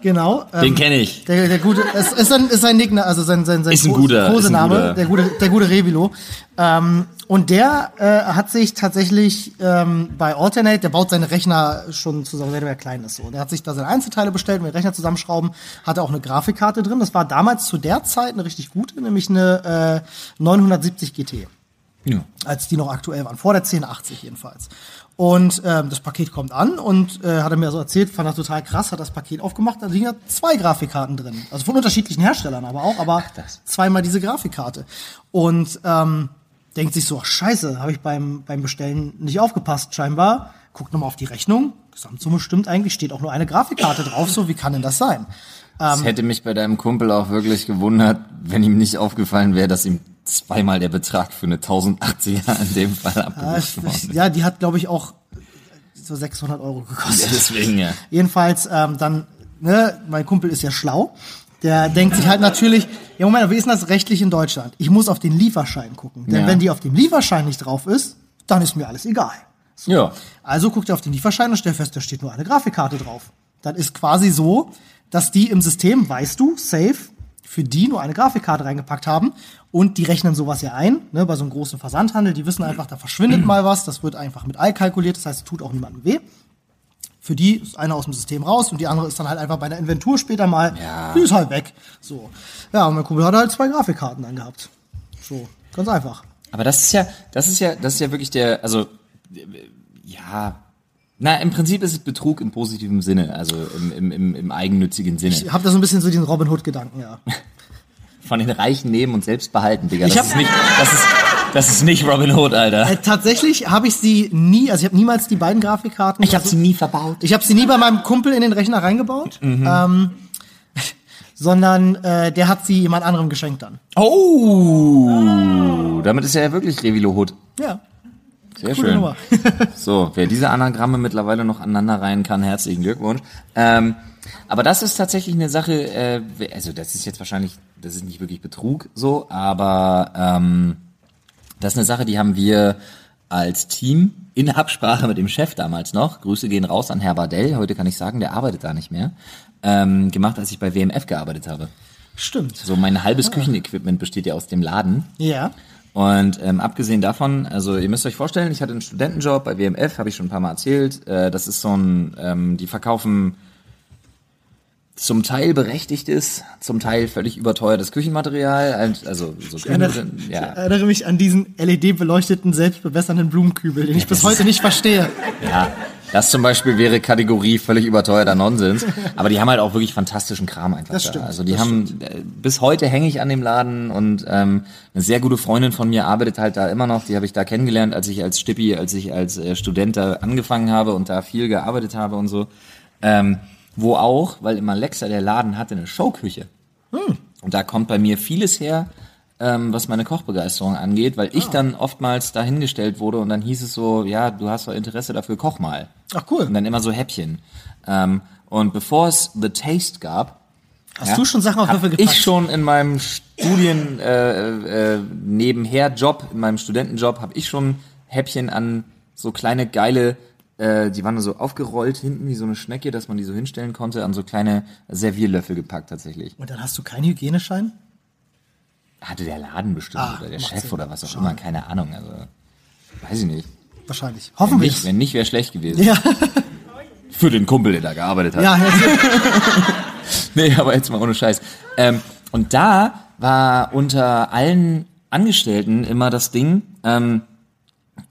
Genau. ähm, den kenne ich. Der, der gute, es ist sein, ist sein Nickname, also sein, sein, sein Ist ein guter, ist ein Kosename, guter. der gute, der gute Revilo. Ähm, und der äh, hat sich tatsächlich ähm, bei Alternate, der baut seine Rechner schon zusammen, wenn er klein ist. So. Der hat sich da seine Einzelteile bestellt, mit Rechner zusammenschrauben, hatte auch eine Grafikkarte drin. Das war damals zu der Zeit eine richtig gute, nämlich eine äh, 970 GT Ja. als die noch aktuell waren, vor der 1080 jedenfalls. Und ähm, das Paket kommt an und äh, hat er mir so erzählt, fand er total krass, hat das Paket aufgemacht, da liegen ja zwei Grafikkarten drin. Also von unterschiedlichen Herstellern aber auch, aber das. zweimal diese Grafikkarte. Und ähm, denkt sich so, ach, scheiße, habe ich beim, beim Bestellen nicht aufgepasst scheinbar. Guckt nochmal auf die Rechnung, Gesamtsumme stimmt eigentlich, steht auch nur eine Grafikkarte drauf, so wie kann denn das sein? Es hätte mich bei deinem Kumpel auch wirklich gewundert, wenn ihm nicht aufgefallen wäre, dass ihm zweimal der Betrag für eine 1080er in dem Fall Ja, abgebucht ich, worden. ja, die hat, glaube ich, auch so 600 Euro Ja, gekostet. deswegen, ja. Jedenfalls, ähm, dann, ne, mein Kumpel ist ja schlau. Der denkt sich halt natürlich, ja Moment, wie ist denn das rechtlich in Deutschland? Ich muss auf den Lieferschein gucken. Denn Ja. wenn die auf dem Lieferschein nicht drauf ist, dann ist mir alles egal. Ja. Also guckt er auf den Lieferschein und stellt fest, da steht nur eine Grafikkarte drauf. Dann ist quasi so, dass die im System, weißt du, safe, für die nur eine Grafikkarte reingepackt haben und die rechnen sowas ja ein, ne, bei so einem großen Versandhandel, die wissen einfach, da verschwindet mal was, das wird einfach mit All kalkuliert, das heißt, es tut auch niemandem weh. Für die ist eine aus dem System raus und die andere ist dann halt einfach bei der Inventur später mal, Ja. die ist halt weg. So. Ja, und mein Kumpel hat halt zwei Grafikkarten dann gehabt. So, ganz einfach. Aber das ist ja, das ist ja, das ist ja wirklich der, also ja, na im Prinzip ist es Betrug im positiven Sinne, also im, im, im, im eigennützigen Sinne. Ich hab da so ein bisschen so diesen Robin Hood-Gedanken, ja. Von den Reichen nehmen und selbst behalten, Digga. Das ist nicht, das ist, das ist nicht Robin Hood, Alter. Äh, tatsächlich habe ich sie nie, also ich habe niemals die beiden Grafikkarten. Ich habe sie nie verbaut. ich habe sie nie bei meinem Kumpel in den Rechner reingebaut, Mhm. ähm, sondern äh, der hat sie jemand anderem geschenkt dann. Oh, damit ist er ja wirklich Revilo Hood. Ja, Sehr coole schön. Nummer. So, wer diese Anagramme mittlerweile noch aneinander reihen kann, herzlichen Glückwunsch. Ähm, aber das ist tatsächlich eine Sache, äh, also das ist jetzt wahrscheinlich, das ist nicht wirklich Betrug so, aber ähm, das ist eine Sache, die haben wir als Team in Absprache mit dem Chef damals noch, Grüße gehen raus an Herr Bardell, heute kann ich sagen, der arbeitet da nicht mehr, ähm, gemacht, als ich bei WMF gearbeitet habe. Stimmt. So mein halbes Küchenequipment besteht ja aus dem Laden. Ja. Und ähm, abgesehen davon, also ihr müsst euch vorstellen, ich hatte einen Studentenjob bei WMF, habe ich schon ein paar Mal erzählt. Äh, das ist so ein, ähm, die verkaufen zum Teil berechtigtes, zum Teil völlig überteuertes Küchenmaterial, also so Ich erinnere, ich ja, erinnere mich an diesen LED-beleuchteten, selbstbewässernden Blumenkübel, den ich bis heute nicht verstehe. ja. Das zum Beispiel wäre Kategorie völlig überteuerter Nonsens. Aber die haben halt auch wirklich fantastischen Kram einfach Das da. stimmt, Also die haben, äh, bis heute hänge ich an dem Laden und ähm, eine sehr gute Freundin von mir arbeitet halt da immer noch. Die habe ich da kennengelernt, als ich als Stippi, als ich als äh, Student da angefangen habe und da viel gearbeitet habe und so. Ähm, wo auch, weil im Alexa der Laden hatte eine Showküche. Und da kommt bei mir vieles her, ähm, was meine Kochbegeisterung angeht, weil ich dann oftmals dahingestellt wurde und dann hieß es so, ja, du hast doch Interesse dafür, koch mal. Ach cool. Und dann immer so Häppchen. Ähm, und bevor es The Taste gab, Hast du schon Sachen auf Würfel gepackt? ich schon in meinem Studien äh, äh, nebenher Job, in meinem Studentenjob, habe ich schon Häppchen an so kleine geile, äh, die waren so aufgerollt hinten wie so eine Schnecke, dass man die so hinstellen konnte, an so kleine Servierlöffel gepackt tatsächlich. Und dann hast du keinen Hygieneschein? Hatte der Laden bestimmt Ah, oder der Chef Sinn. oder was auch immer, keine Ahnung. Also weiß ich nicht. Wahrscheinlich. Hoffentlich. nicht, wenn nicht wäre schlecht gewesen. ja, Für den Kumpel, der da gearbeitet hat. ja, ja, Nee, aber jetzt mal ohne Scheiß. Ähm, und da war unter allen Angestellten immer das Ding, ähm,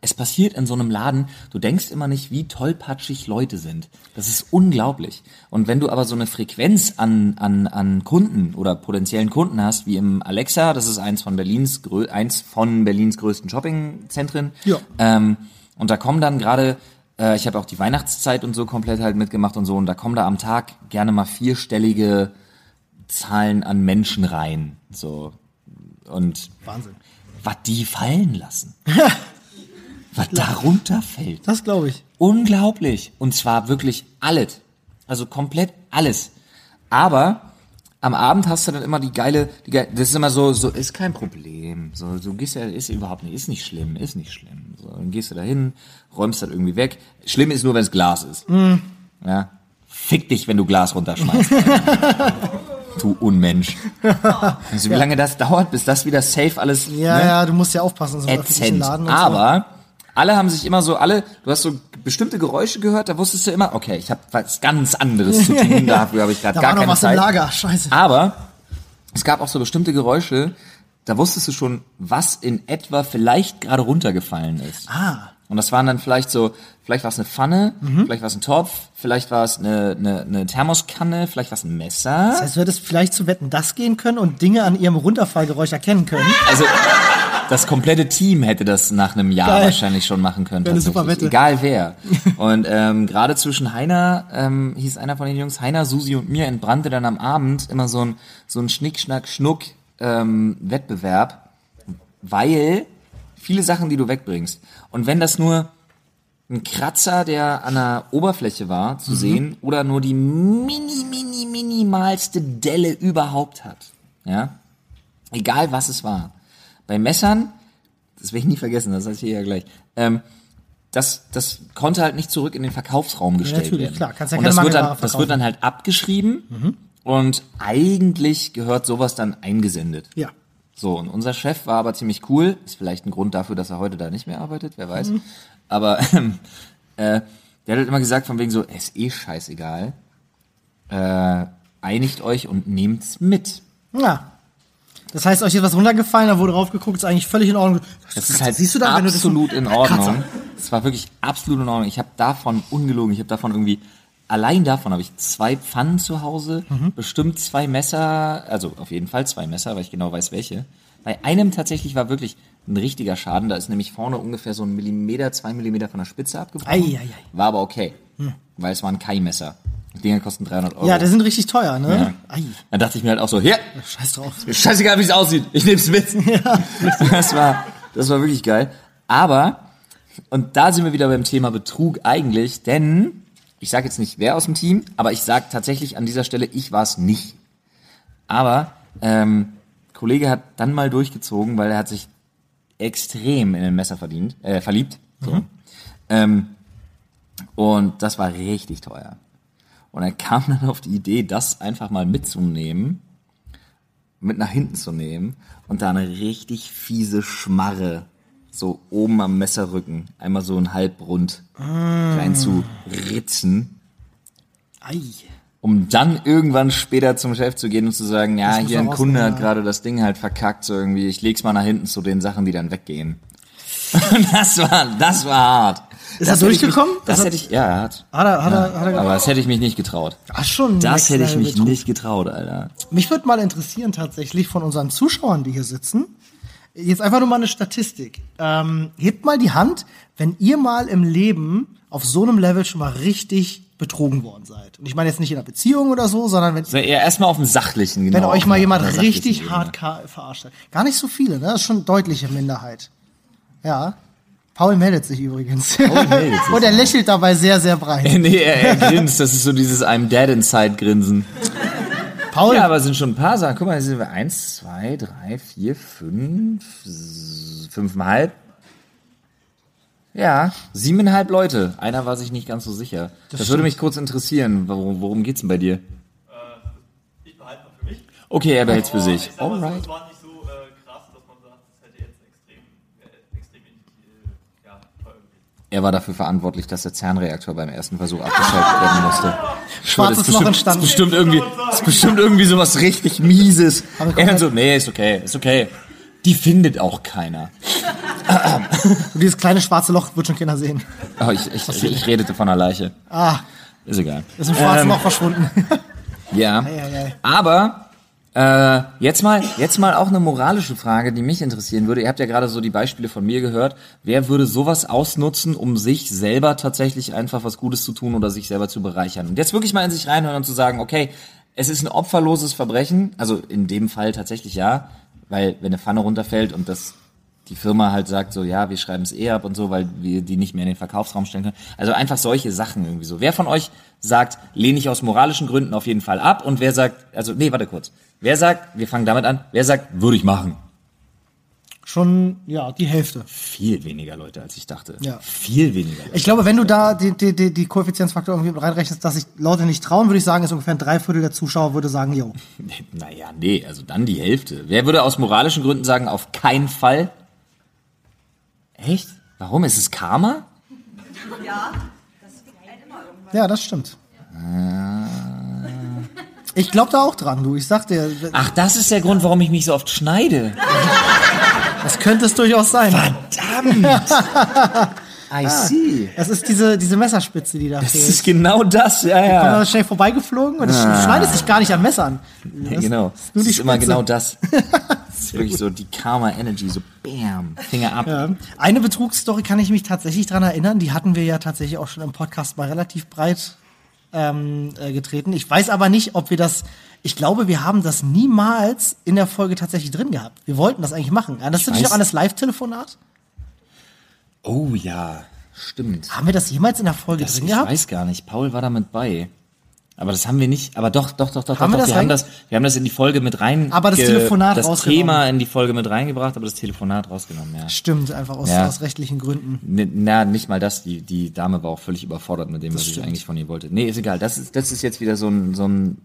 es passiert in so einem Laden, du denkst immer nicht, wie tollpatschig Leute sind. Das ist unglaublich. Und wenn du aber so eine Frequenz an, an, an Kunden oder potenziellen Kunden hast, wie im Alexa, das ist eins von Berlins, eins von Berlins größten Shoppingzentren. Ja. Ähm, und da kommen dann gerade, äh, ich habe auch die Weihnachtszeit und so komplett halt mitgemacht und so, und da kommen da am Tag gerne mal vierstellige Zahlen an Menschen rein. So. Und Wahnsinn. was die fallen lassen. was darunter fällt. Das glaube ich. Unglaublich. Und zwar wirklich alles. Also komplett alles. Aber am Abend hast du dann immer die geile, die geile das ist immer so, so ist kein Problem. So, du gehst ja, ist überhaupt nicht, ist nicht schlimm, ist nicht schlimm. So, dann gehst du da hin, räumst das irgendwie weg. Schlimm ist nur, wenn es Glas ist. Ja. Fick dich, wenn du Glas runterschmeißt. du Unmensch. Also, wie lange das dauert, bis das wieder safe alles Ja, ne? ja, du musst ja aufpassen so ätzend. So. Aber alle haben sich immer so, alle, du hast so bestimmte Geräusche gehört, da wusstest du immer, okay, ich habe was ganz anderes zu tun, dafür habe ich gerade Da gar war noch keine was Zeit. im Lager. Scheiße. Aber es gab auch so bestimmte Geräusche, da wusstest du schon, was in etwa vielleicht gerade runtergefallen ist. Ah. Und das waren dann vielleicht so, vielleicht war es eine Pfanne, Mhm. vielleicht war es ein Topf, vielleicht war es eine, eine, eine Thermoskanne, vielleicht war es ein Messer. Das heißt, du hättest vielleicht zu Wetten das gehen können und Dinge an ihrem Runterfallgeräusch erkennen können. Also das komplette Team hätte das nach einem Jahr Geil. wahrscheinlich schon machen können. Eine super. Wette. Egal wer. Und ähm, gerade zwischen Heiner, ähm, hieß einer von den Jungs, Heiner, Susi und mir, entbrannte dann am Abend immer so ein, so ein Schnick, Schnack, Schnuck ähm, Wettbewerb. weil viele Sachen, die du wegbringst. Und wenn das nur ein Kratzer, der an der Oberfläche war, zu sehen, oder nur die mini, mini, minimalste Delle überhaupt hat, ja, egal was es war. Bei Messern, das werde ich nie vergessen, das heißt hier ja gleich, ähm, das, das konnte halt nicht zurück in den Verkaufsraum gestellt natürlich, werden. klar. Kannst ja und das wird, dann, das wird dann halt abgeschrieben und eigentlich gehört sowas dann eingesendet. Ja. So, und unser Chef war aber ziemlich cool. Ist vielleicht ein Grund dafür, dass er heute da nicht mehr arbeitet, wer weiß. Aber ähm, äh, der hat halt immer gesagt, von wegen so, es ist eh scheißegal. Äh, einigt euch und nehmt's mit. Ja. Das heißt, euch ist was runtergefallen, da wurde drauf geguckt, ist eigentlich völlig in Ordnung. Das ist halt Siehst du da, wenn du das absolut in. Ordnung. Es war wirklich absolut in Ordnung. Ich habe davon ungelogen, ich habe davon irgendwie allein davon habe ich zwei Pfannen zu Hause, Mhm. bestimmt zwei Messer, also auf jeden Fall zwei Messer, weil ich genau weiß welche. Bei einem tatsächlich war wirklich ein richtiger Schaden. Da ist nämlich vorne ungefähr so ein Millimeter, zwei Millimeter von der Spitze abgebrochen. Ei, ei, ei. War aber okay, weil es war ein Kai-Messer. Die Dinger kosten 300 Euro. Ja, die sind richtig teuer, ne? Ja. Ei, Dann dachte ich mir halt auch so, hier, scheiß drauf. Scheißegal, wie es aussieht. Ich nehm's mit. Das war, das war wirklich geil. Aber, und da sind wir wieder beim Thema Betrug eigentlich, denn ich sage jetzt nicht, wer aus dem Team, aber ich sage tatsächlich an dieser Stelle, ich war es nicht. Aber ähm, Kollege hat dann mal durchgezogen, weil er hat sich extrem in ein Messer verdient, äh, verliebt. So. Ähm, und das war richtig teuer. Und er kam dann auf die Idee, das einfach mal mitzunehmen, mit nach hinten zu nehmen und da eine richtig fiese Schmarre so oben am Messerrücken einmal so ein halbrund rein zu ritzen, Ei. um dann irgendwann später zum Chef zu gehen und zu sagen, ja, hier ein Kunde hat ja. gerade das Ding halt verkackt, so irgendwie, ich leg's mal nach hinten zu den Sachen, die dann weggehen. Und das war, das war hart. Ist das er ich mich- durchgekommen? Das Das hätte ich, ja, er hat. Hat er, hat er, hat er Aber das hätte ich mich nicht getraut. Ach, schon. Das hätte ich mich Betrug. nicht getraut, Alter. Mich würde mal interessieren tatsächlich von unseren Zuschauern, die hier sitzen. Jetzt einfach nur mal eine Statistik. Ähm, hebt mal die Hand, wenn ihr mal im Leben auf so einem Level schon mal richtig betrogen worden seid. Und ich meine jetzt nicht in einer Beziehung oder so, sondern wenn, So, eher erstmal auf dem sachlichen, genau. wenn euch mal jemand richtig hart verarscht hat. Gar nicht so viele, ne? Das ist schon deutliche Minderheit. Ja. Paul meldet sich übrigens. meldet sich, Und er lächelt dabei sehr, sehr breit. nee, er, er grinst, das ist so dieses I'm dead inside Grinsen. Paul, Ja, aber es sind schon ein paar Sachen. Guck mal, hier sind wir eins, zwei, drei, vier, fünf, fünfeinhalb. Ja, siebeneinhalb Leute. Einer war sich nicht ganz so sicher. Das, würde mich kurz interessieren. Worum, worum geht's denn bei dir? Ich behalte mal für mich. Okay, er behält's für sich. Ich Alright. es war nicht so äh, krass, dass man sagt, es hätte jetzt extrem, äh, extrem äh, ja, teuer gewesen. Er war dafür verantwortlich, dass der Zahnreaktor beim ersten Versuch abgeschaltet werden musste. Schwarzes Das ist Loch bestimmt- entstanden. Ist bestimmt irgendwie, das ist bestimmt irgendwie sowas richtig Mieses. Er dann so, nee, ist okay, ist okay. Die findet auch keiner. Und dieses kleine schwarze Loch wird schon keiner sehen. Oh, ich, ich, ich redete von einer Leiche. Ah, Ist egal. ist im schwarzen Ähm, Loch verschwunden. Ja. ei, ei. Aber äh, jetzt mal, jetzt mal auch eine moralische Frage, die mich interessieren würde. Ihr habt ja gerade so die Beispiele von mir gehört. Wer würde sowas ausnutzen, um sich selber tatsächlich einfach was Gutes zu tun oder sich selber zu bereichern? Und jetzt wirklich mal in sich reinhören und zu sagen, okay, es ist ein opferloses Verbrechen, also in dem Fall tatsächlich ja, weil wenn eine Pfanne runterfällt und das die Firma halt sagt so, ja, wir schreiben es eh ab und so, weil wir die nicht mehr in den Verkaufsraum stellen können. Also einfach solche Sachen irgendwie so. Wer von euch sagt, lehne ich aus moralischen Gründen auf jeden Fall ab und wer sagt, also nee, warte kurz. Wer sagt, wir fangen damit an, wer sagt, würde ich machen? Schon, ja, die Hälfte. Viel weniger Leute, als ich dachte. Ja. Viel weniger. Leute. Ich glaube, wenn du da die, die, die, die Koeffizienzfaktor irgendwie reinrechnest, dass sich Leute nicht trauen, würde ich sagen, ist ungefähr ein Dreiviertel der Zuschauer würde sagen, yo. Naja, nee, also dann die Hälfte. Wer würde aus moralischen Gründen sagen, auf keinen Fall? Echt? Warum? Ist es Karma? Ja, das stimmt. Ich glaube da auch dran, du. Ich sag dir, Ach, das ist der Grund, warum ich mich so oft schneide. das könnte es durchaus sein. Verdammt! I see. Das ist diese, diese Messerspitze, die da Das fehlt. ist genau das, ja, ja. da schnell vorbeigeflogen und es schneidet sich gar nicht am Messern. ja genau. nur Das ist immer genau das. Das ist wirklich so die Karma Energy, so bam, Finger ab. Ja. Eine Betrugsstory kann ich mich tatsächlich dran erinnern. Die hatten wir ja tatsächlich auch schon im Podcast mal relativ breit ähm, äh, getreten. Ich weiß aber nicht, ob wir das Ich glaube, wir haben das niemals in der Folge tatsächlich drin gehabt. Wir wollten das eigentlich machen. Erinnerst du dich noch an das Live-Telefonat? Oh ja, stimmt. Haben wir das jemals in der Folge Das, drin ich gehabt? weiß gar nicht. Paul war damit bei. Aber das haben wir nicht. Aber doch, doch, doch, doch. Haben doch, wir doch. das wir, haben das, wir haben das in die Folge mit rein. Aber das Telefonat Das rausgenommen. Thema in die Folge mit reingebracht, aber das Telefonat rausgenommen, ja. Stimmt, einfach aus, Ja. aus rechtlichen Gründen. Na, nicht mal das. Die, die Dame war auch völlig überfordert mit dem, was ich stimmt. eigentlich von ihr wollte. Nee, ist egal. Das ist, das ist jetzt wieder so ein, so ein,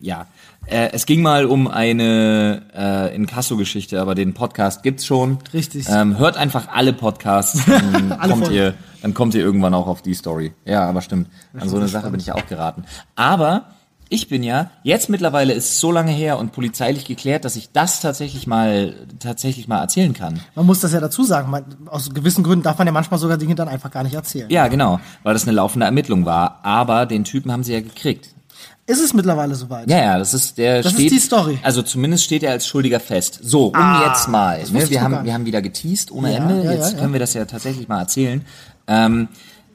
ja. Äh, es ging mal um eine äh, Inkasso-Geschichte, aber den Podcast gibt's schon. Richtig. Ähm, hört einfach alle Podcasts, dann Alle kommt Folgen. ihr, dann kommt ihr irgendwann auch auf die Story. Ja, aber stimmt. An so eine Sache bin ich ja auch geraten. Aber ich bin ja, jetzt mittlerweile ist es so lange her und polizeilich geklärt, dass ich das tatsächlich mal, tatsächlich mal erzählen kann. Man muss das ja dazu sagen. Man, aus gewissen Gründen darf man ja manchmal sogar Dinge dann einfach gar nicht erzählen. Ja, genau, weil das eine laufende Ermittlung war. Aber den Typen haben sie ja gekriegt. Ist es mittlerweile soweit? Ja, ja, das ist der Das ist steht. die Story. Also zumindest steht er als Schuldiger fest. So, um jetzt mal. Ne, wir gar haben wir haben wieder geteased ohne Ja, Ende. ja, jetzt ja, können wir das ja tatsächlich mal erzählen. Ähm,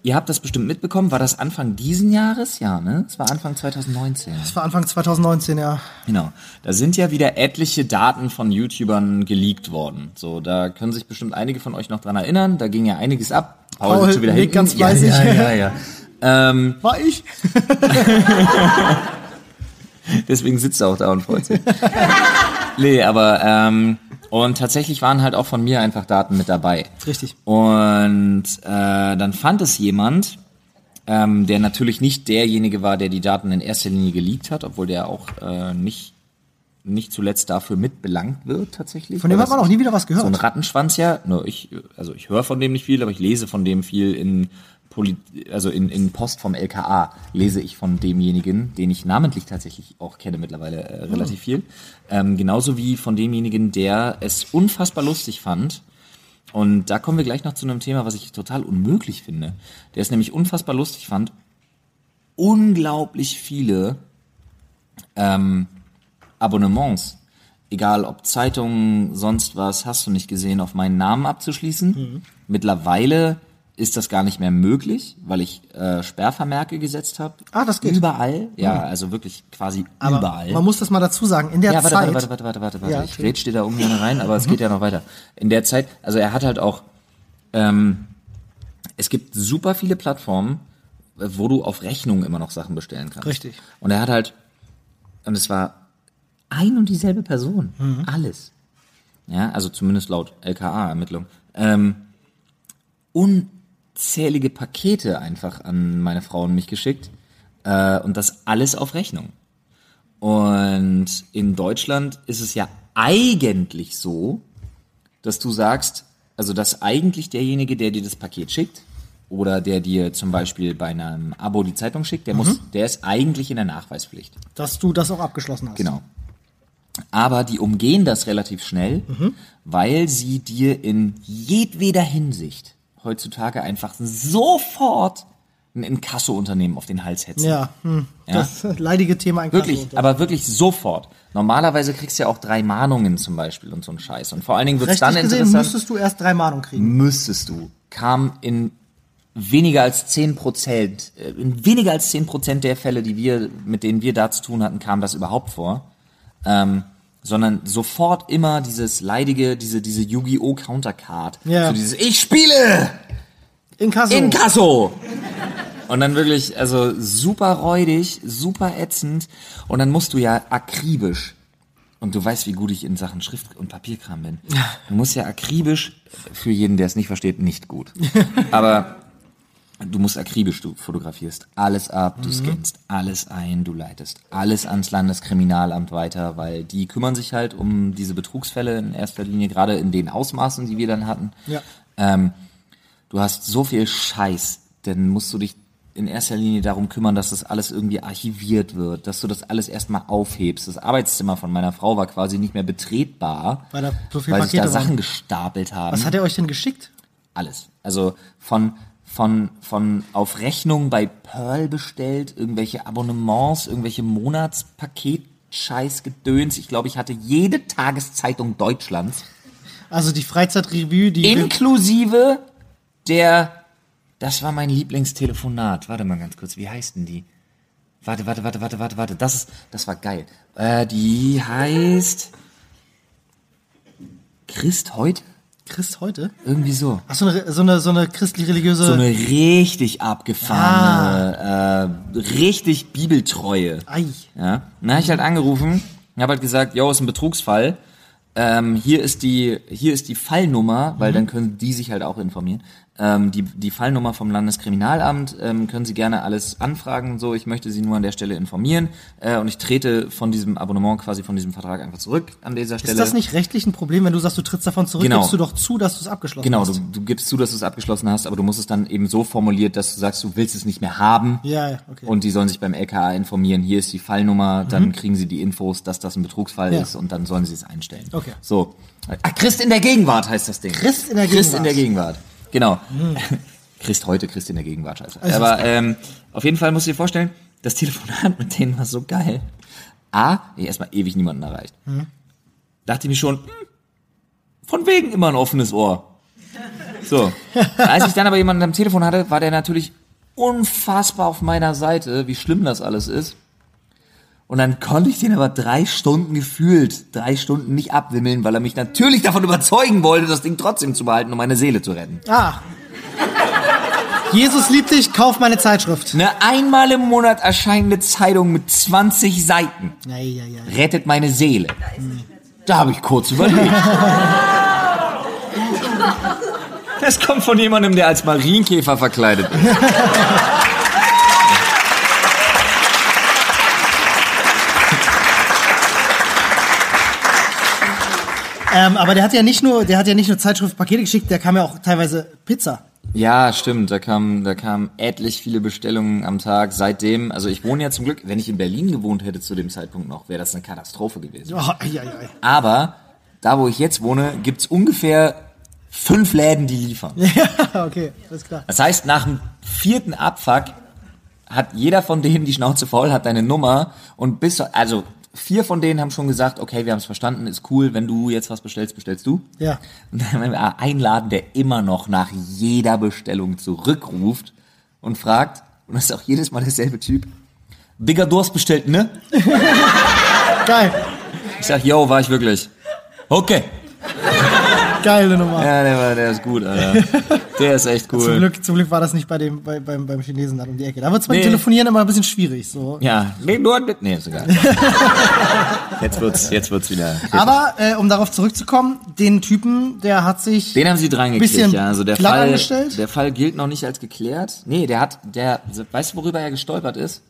ihr habt das bestimmt mitbekommen. War das Anfang diesen Jahres? Ja, ne? Es war Anfang 2019. Das war Anfang 2019, ja. Genau. Da sind ja wieder etliche Daten von YouTubern geleakt worden. So, da können sich bestimmt einige von euch noch dran erinnern. Da ging ja einiges ab. Paul, Paul sitzt schon wieder nickt hinten. ganz ja, ja, ja, ja. Ähm, War ich? Deswegen sitzt er auch da und freut sich. nee, aber ähm, und tatsächlich waren halt auch von mir einfach Daten mit dabei. Richtig. Und äh, dann fand es jemand, ähm, der natürlich nicht derjenige war, der die Daten in erster Linie geleakt hat, obwohl der auch äh, nicht nicht zuletzt dafür mitbelangt wird tatsächlich. Von dem hat man auch nie wieder was gehört. So ein Rattenschwanz ja. Nur ich, also ich höre von dem nicht viel, aber ich lese von dem viel in Poli also in, in Post vom LKA lese ich von demjenigen, den ich namentlich tatsächlich auch kenne mittlerweile äh, relativ viel. Ähm, genauso wie von demjenigen, der es unfassbar lustig fand. Und da kommen wir gleich noch zu einem Thema, was ich total unmöglich finde. Der es nämlich unfassbar lustig fand, unglaublich viele ähm, Abonnements, egal ob Zeitungen, sonst was, hast du nicht gesehen, auf meinen Namen abzuschließen. Mhm. Mittlerweile ist das gar nicht mehr möglich, weil ich äh, Sperrvermerke gesetzt habe. Ah, das geht. Überall, ja, also wirklich quasi Aber überall. man muss das mal dazu sagen. In der Ja, warte, Zeit. warte, warte, warte, warte, warte. Ja, ich okay. grätsch dir da ungern rein, aber es geht ja noch weiter. In der Zeit, also er hat halt auch, ähm, es gibt super viele Plattformen, wo du auf Rechnung immer noch Sachen bestellen kannst. Richtig. Und er hat halt, und es war ein und dieselbe Person. Mhm. Alles. Ja, also zumindest laut LKA-Ermittlung. Ähm, unzählige Pakete einfach an meine Frau und mich geschickt. Äh, und das alles auf Rechnung. Und in Deutschland ist es ja eigentlich so, dass du sagst, also dass eigentlich derjenige, der dir das Paket schickt, oder der dir zum Beispiel bei einem Abo die Zeitung schickt, der muss, der ist eigentlich in der Nachweispflicht. dass du das auch abgeschlossen hast. Genau. Aber die umgehen das relativ schnell, weil sie dir in jedweder Hinsicht heutzutage einfach sofort ein Inkasso-Unternehmen auf den Hals hetzen. Ja, hm. Ja. das leidige Thema ein Wirklich, aber wirklich sofort. Normalerweise kriegst du ja auch drei Mahnungen zum Beispiel und so ein Scheiß. Und vor allen Dingen wird es dann gesehen interessant. müsstest du erst drei Mahnungen kriegen. müsstest du, kam in weniger als 10 Prozent, äh, in weniger als 10 Prozent der Fälle, die wir, mit denen wir da zu tun hatten, kam das überhaupt vor. Ähm, sondern sofort immer dieses leidige, diese, diese Yu-Gi-Oh! Countercard. Ja. So dieses, ich spiele! Inkasso. Inkasso! Und dann wirklich, also super räudig, super ätzend. Und dann musst du ja akribisch, und du weißt, wie gut ich in Sachen Schrift- und Papierkram bin. Du musst ja akribisch, für jeden, der es nicht versteht, nicht gut. Aber du musst akribisch, du fotografierst alles ab, du scannst alles ein, du leitest alles ans Landeskriminalamt weiter, weil die kümmern sich halt um diese Betrugsfälle in erster Linie, gerade in den Ausmaßen, die wir dann hatten. Ja. Ähm, du hast so viel Scheiß, dann musst du dich in erster Linie darum kümmern, dass das alles irgendwie archiviert wird, dass du das alles erstmal aufhebst. Das Arbeitszimmer von meiner Frau war quasi nicht mehr betretbar, Weil da so weil sich da waren. Sachen gestapelt haben. Was hat er euch denn geschickt? Alles. Also von von von auf Rechnung bei Pearl bestellt, irgendwelche Abonnements, irgendwelche Monatspaket Scheiß Gedöns. Ich glaube, ich hatte jede Tageszeitung Deutschlands Also die Freizeitrevue, die inklusive der das war mein Lieblingstelefonat. Warte mal ganz kurz, wie heißt denn die? Warte, warte, warte, warte, warte, warte. Das ist, das war geil. Äh, die heißt Christ heute? Christ heute? Irgendwie so. Ach, so eine, so eine, so eine christlich-religiöse. So eine richtig abgefahrene, äh, richtig bibeltreue. Ei. Ja. Dann habe ich halt angerufen und habe halt gesagt, yo, ist ein Betrugsfall. Ähm, hier ist die, hier ist die Fallnummer, weil dann können die sich halt auch informieren. Ähm, die, die Fallnummer vom Landeskriminalamt ähm, können Sie gerne alles anfragen so. Ich möchte Sie nur an der Stelle informieren äh, und ich trete von diesem Abonnement quasi von diesem Vertrag einfach zurück an dieser Stelle. Ist das nicht rechtlich ein Problem, wenn du sagst, du trittst davon zurück, Genau. gibst du doch zu, dass du es abgeschlossen Genau, hast? du, du gibst zu, dass du es abgeschlossen hast, aber du musst es dann eben so formuliert, dass du sagst, du willst es nicht mehr haben. Ja, ja, okay. Und die sollen sich beim LKA informieren, hier ist die Fallnummer, dann kriegen sie die Infos, dass das ein Betrugsfall Ja. ist und dann sollen sie es einstellen. Okay. So. Ah, Christ in der Gegenwart heißt das Ding. Christ in der Christ Gegenwart. in der Gegenwart. Genau. Christ heute, Christ in der Gegenwart, scheiße. Also- Aber ähm, auf jeden Fall musst du dir vorstellen, das Telefonat mit denen war so geil. A, nee, erstmal ewig niemanden erreicht. Dachte ich mir schon, hm, von wegen immer ein offenes Ohr. So. Als ich dann aber jemanden am Telefon hatte, war der natürlich unfassbar auf meiner Seite, wie schlimm das alles ist. Und dann konnte ich den aber drei Stunden gefühlt, drei Stunden nicht abwimmeln, weil er mich natürlich davon überzeugen wollte, das Ding trotzdem zu behalten, um meine Seele zu retten. Ah. Jesus liebt dich, kauf meine Zeitschrift. Eine einmal im Monat erscheinende Zeitung mit 20 Seiten Ja, ja, ja. rettet meine Seele. Da habe ich kurz überlegt. Das kommt von jemandem, der als Marienkäfer verkleidet ist. Ähm, aber der hat ja nicht nur, der hat ja nicht nur Zeitschriftpakete geschickt, der kam ja auch teilweise Pizza. Ja, stimmt. Da kamen da kamen etlich viele Bestellungen am Tag. Seitdem, also ich wohne ja zum Glück, wenn ich in Berlin gewohnt hätte zu dem Zeitpunkt noch, wäre das eine Katastrophe gewesen. Oh, ei, ei, ei. Aber da, wo ich jetzt wohne, gibt's ungefähr fünf Läden, die liefern. Ja, okay, alles klar. Das heißt, nach dem vierten Abfuck hat jeder von denen die Schnauze voll, hat deine Nummer und bis, also vier von denen haben schon gesagt, okay, wir haben es verstanden, ist cool, wenn du jetzt was bestellst, bestellst du. Ja. Und dann haben wir einen Laden, der immer noch nach jeder Bestellung zurückruft und fragt, und das ist auch jedes Mal derselbe Typ, Digga, du hast bestellt, ne? Geil. Ich sag, yo, war ich wirklich. Okay. Geile Nummer. Ja, der, war, der ist gut, Alter. Der ist echt Zum cool. Glück, zum Glück war das nicht bei dem, bei, beim, beim Chinesen dann um die Ecke. Da wird's beim Nee. Telefonieren immer ein bisschen schwierig, so. Ja, nee, nur mit. Nee, ist egal. Jetzt wird's, jetzt wird's wieder. Aber, äh, um darauf zurückzukommen, den Typen, der hat sich, Den haben sie dran gekriegt, Bisschen ja. Also der Fall, angestellt? der Fall gilt noch nicht als geklärt. Nee, der hat, der, weißt du, worüber er gestolpert ist?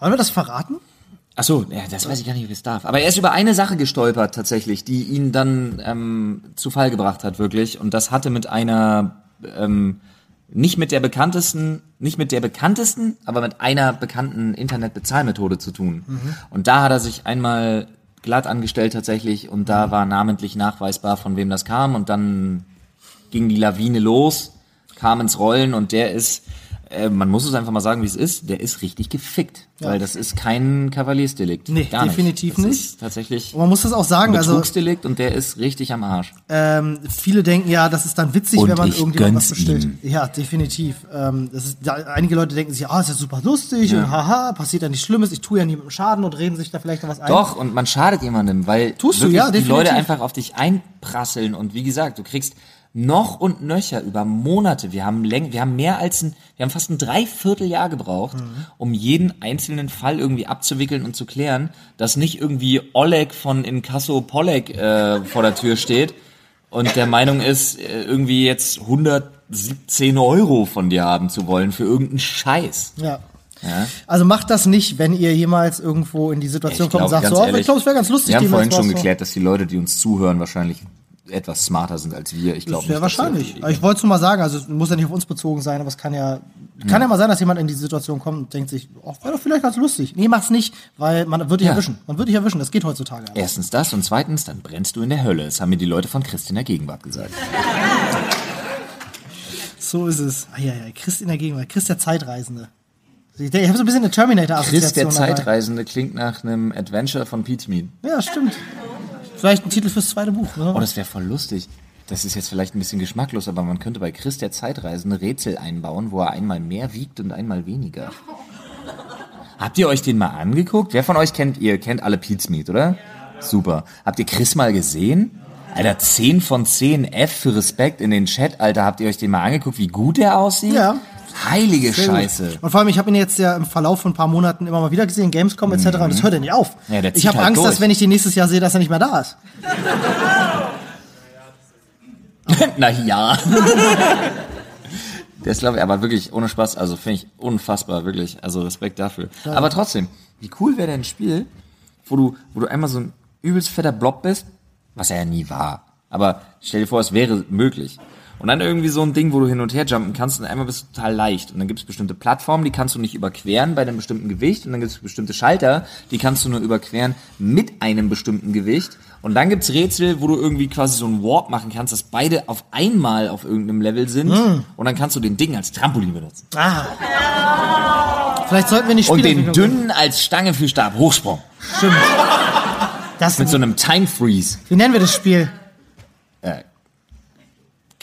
wollen wir das verraten? Ach so, ja, das weiß ich gar nicht, ob ich es darf. Aber er ist über eine Sache gestolpert tatsächlich, die ihn dann ähm, zu Fall gebracht hat, wirklich. Und das hatte mit einer, ähm, nicht mit der bekanntesten, nicht mit der bekanntesten, aber mit einer bekannten Internetbezahlmethode zu tun. Und da hat er sich einmal glatt angestellt tatsächlich und da war namentlich nachweisbar, von wem das kam. Und dann ging die Lawine los, kam ins Rollen und der ist, äh, man muss es einfach mal sagen, wie es ist, der ist richtig gefickt. Weil das ist kein Kavaliersdelikt. Nee, Gar definitiv nicht. Das nicht. Ist tatsächlich Und man muss das auch sagen, ein also Betrugsdelikt und der ist richtig am Arsch. ähm, viele denken ja, das ist dann witzig, Und wenn man irgendjemand was bestellt. ihm. Ja, definitiv. Ähm, das ist, da, einige Leute denken sich, ah, ist ja super lustig und haha, passiert ja nichts Schlimmes, ich tue ja niemandem Schaden und reden sich da vielleicht noch was ein. Doch, und man schadet jemandem, weil Tust du, ja, die. Leute einfach auf dich einprasseln und wie gesagt, du kriegst noch und nöcher über Monate. Wir haben läng wir haben mehr als ein, wir haben fast ein Dreivierteljahr gebraucht, Mhm. um jeden einzelnen Fall irgendwie abzuwickeln und zu klären, dass nicht irgendwie Oleg von Inkasso Polek äh, vor der Tür steht und der Meinung ist, äh, irgendwie jetzt 117 Euro von dir haben zu wollen für irgendeinen Scheiß. Ja. Ja? Also macht das nicht, wenn ihr jemals irgendwo in die Situation Ich kommt und glaub, sagt, ganz so, oh, ehrlich, ich glaube, es wäre ganz lustig. Wir haben vorhin schon geklärt, dass die Leute, die uns zuhören, wahrscheinlich etwas smarter sind als wir. Ich glaube wir- wahrscheinlich. Ich wollte es nur mal sagen, also es muss ja nicht auf uns bezogen sein, aber es kann ja, kann ja mal sein, dass jemand in die Situation kommt und denkt sich, oh, wäre doch vielleicht ganz lustig. Nee, mach's nicht, weil man wird dich Ja. erwischen. Man wird dich erwischen, das geht heutzutage. einfach. Erstens das und zweitens, dann brennst du in der Hölle. Das haben mir die Leute von Christina Gegenwart gesagt. So ist es. Ah, ja, ja, Christ in der Gegenwart, Christ der Zeitreisende. Ich, habe so ein bisschen eine Terminator-Assoziation Chris der dabei. Zeitreisende klingt nach einem Adventure von Pete Mead. Ja, stimmt. Vielleicht ein Titel fürs zweite Buch. Ne? Oh, das wäre voll lustig. Das ist jetzt vielleicht ein bisschen geschmacklos, aber man könnte bei Chris der Zeitreisende Rätsel einbauen, wo er einmal mehr wiegt und einmal weniger. Habt ihr euch den mal angeguckt? Wer von euch kennt ihr? Kennt alle Pete's Meat, oder? Super. Habt ihr Chris mal gesehen? Alter, 10 von 10 F für Respekt in den Chat, Alter. Habt ihr euch den mal angeguckt, wie gut der aussieht? Ja. Heilige Sehr gut. Scheiße. Und vor allem, ich habe ihn jetzt ja im Verlauf von ein paar Monaten immer mal wieder gesehen, Gamescom etc. Und das hört er nicht auf. Mhm. Ja, der ich habe halt Angst, durch. dass wenn ich den nächstes Jahr sehe, dass er nicht mehr da ist. Na ja. Der ist, glaube ich, aber wirklich ohne Spaß, also finde ich unfassbar, wirklich. Also Respekt dafür. Aber trotzdem, wie cool wäre denn ein Spiel, wo du, wo du einmal so ein übelst fetter Blob bist, was er ja nie war. Aber stell dir vor, es wäre möglich. Und dann irgendwie so ein Ding, wo du hin und her jumpen kannst und einmal bist du total leicht. Und dann gibt es bestimmte Plattformen, die kannst du nicht überqueren bei einem bestimmten Gewicht. Und dann gibt es bestimmte Schalter, die kannst du nur überqueren mit einem bestimmten Gewicht. Und dann gibt's Rätsel, wo du irgendwie quasi so einen Warp machen kannst, dass beide auf einmal auf irgendeinem Level sind. Und dann kannst du den Ding als Trampolin benutzen. Ah. Vielleicht sollten wir nicht Und den dünnen als Stange für Stab. Hochsprung. Stimmt. Das, Mit so einem Time Freeze. wie nennen wir das Spiel?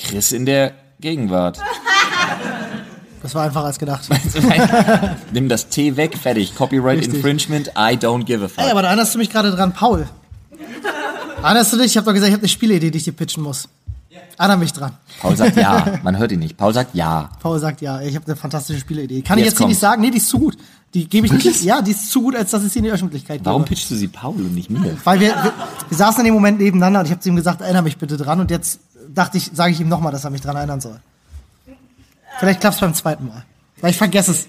Chris in der Gegenwart. Das war einfacher als gedacht. Nimm das T weg, fertig. Copyright Richtig. Infringement, I don't give a fuck. Ey, aber da erinnerst du mich gerade dran, Paul. Erinnerst du dich? Ich habe doch gesagt, ich habe eine Spielidee, die ich dir pitchen muss. Erinnere mich dran. Paul sagt ja. Man hört ihn nicht. Paul sagt ja. Paul sagt ja, ich habe eine fantastische Spielidee. Kann ich Jetzt jetzt hier nicht sagen? Nee, die ist zu gut. Die gebe ich nicht. Ja, die ist zu gut, als dass ich sie in die Öffentlichkeit Warum gebe. pitchst du sie Paul und nicht mir? Weil wir, wir, wir saßen in dem Moment nebeneinander und ich habe zu ihm gesagt, erinnere mich bitte dran. Und jetzt dachte ich, sage ich ihm nochmal, dass er mich dran erinnern soll. Vielleicht klappt's beim zweiten Mal. Weil ich vergesse es.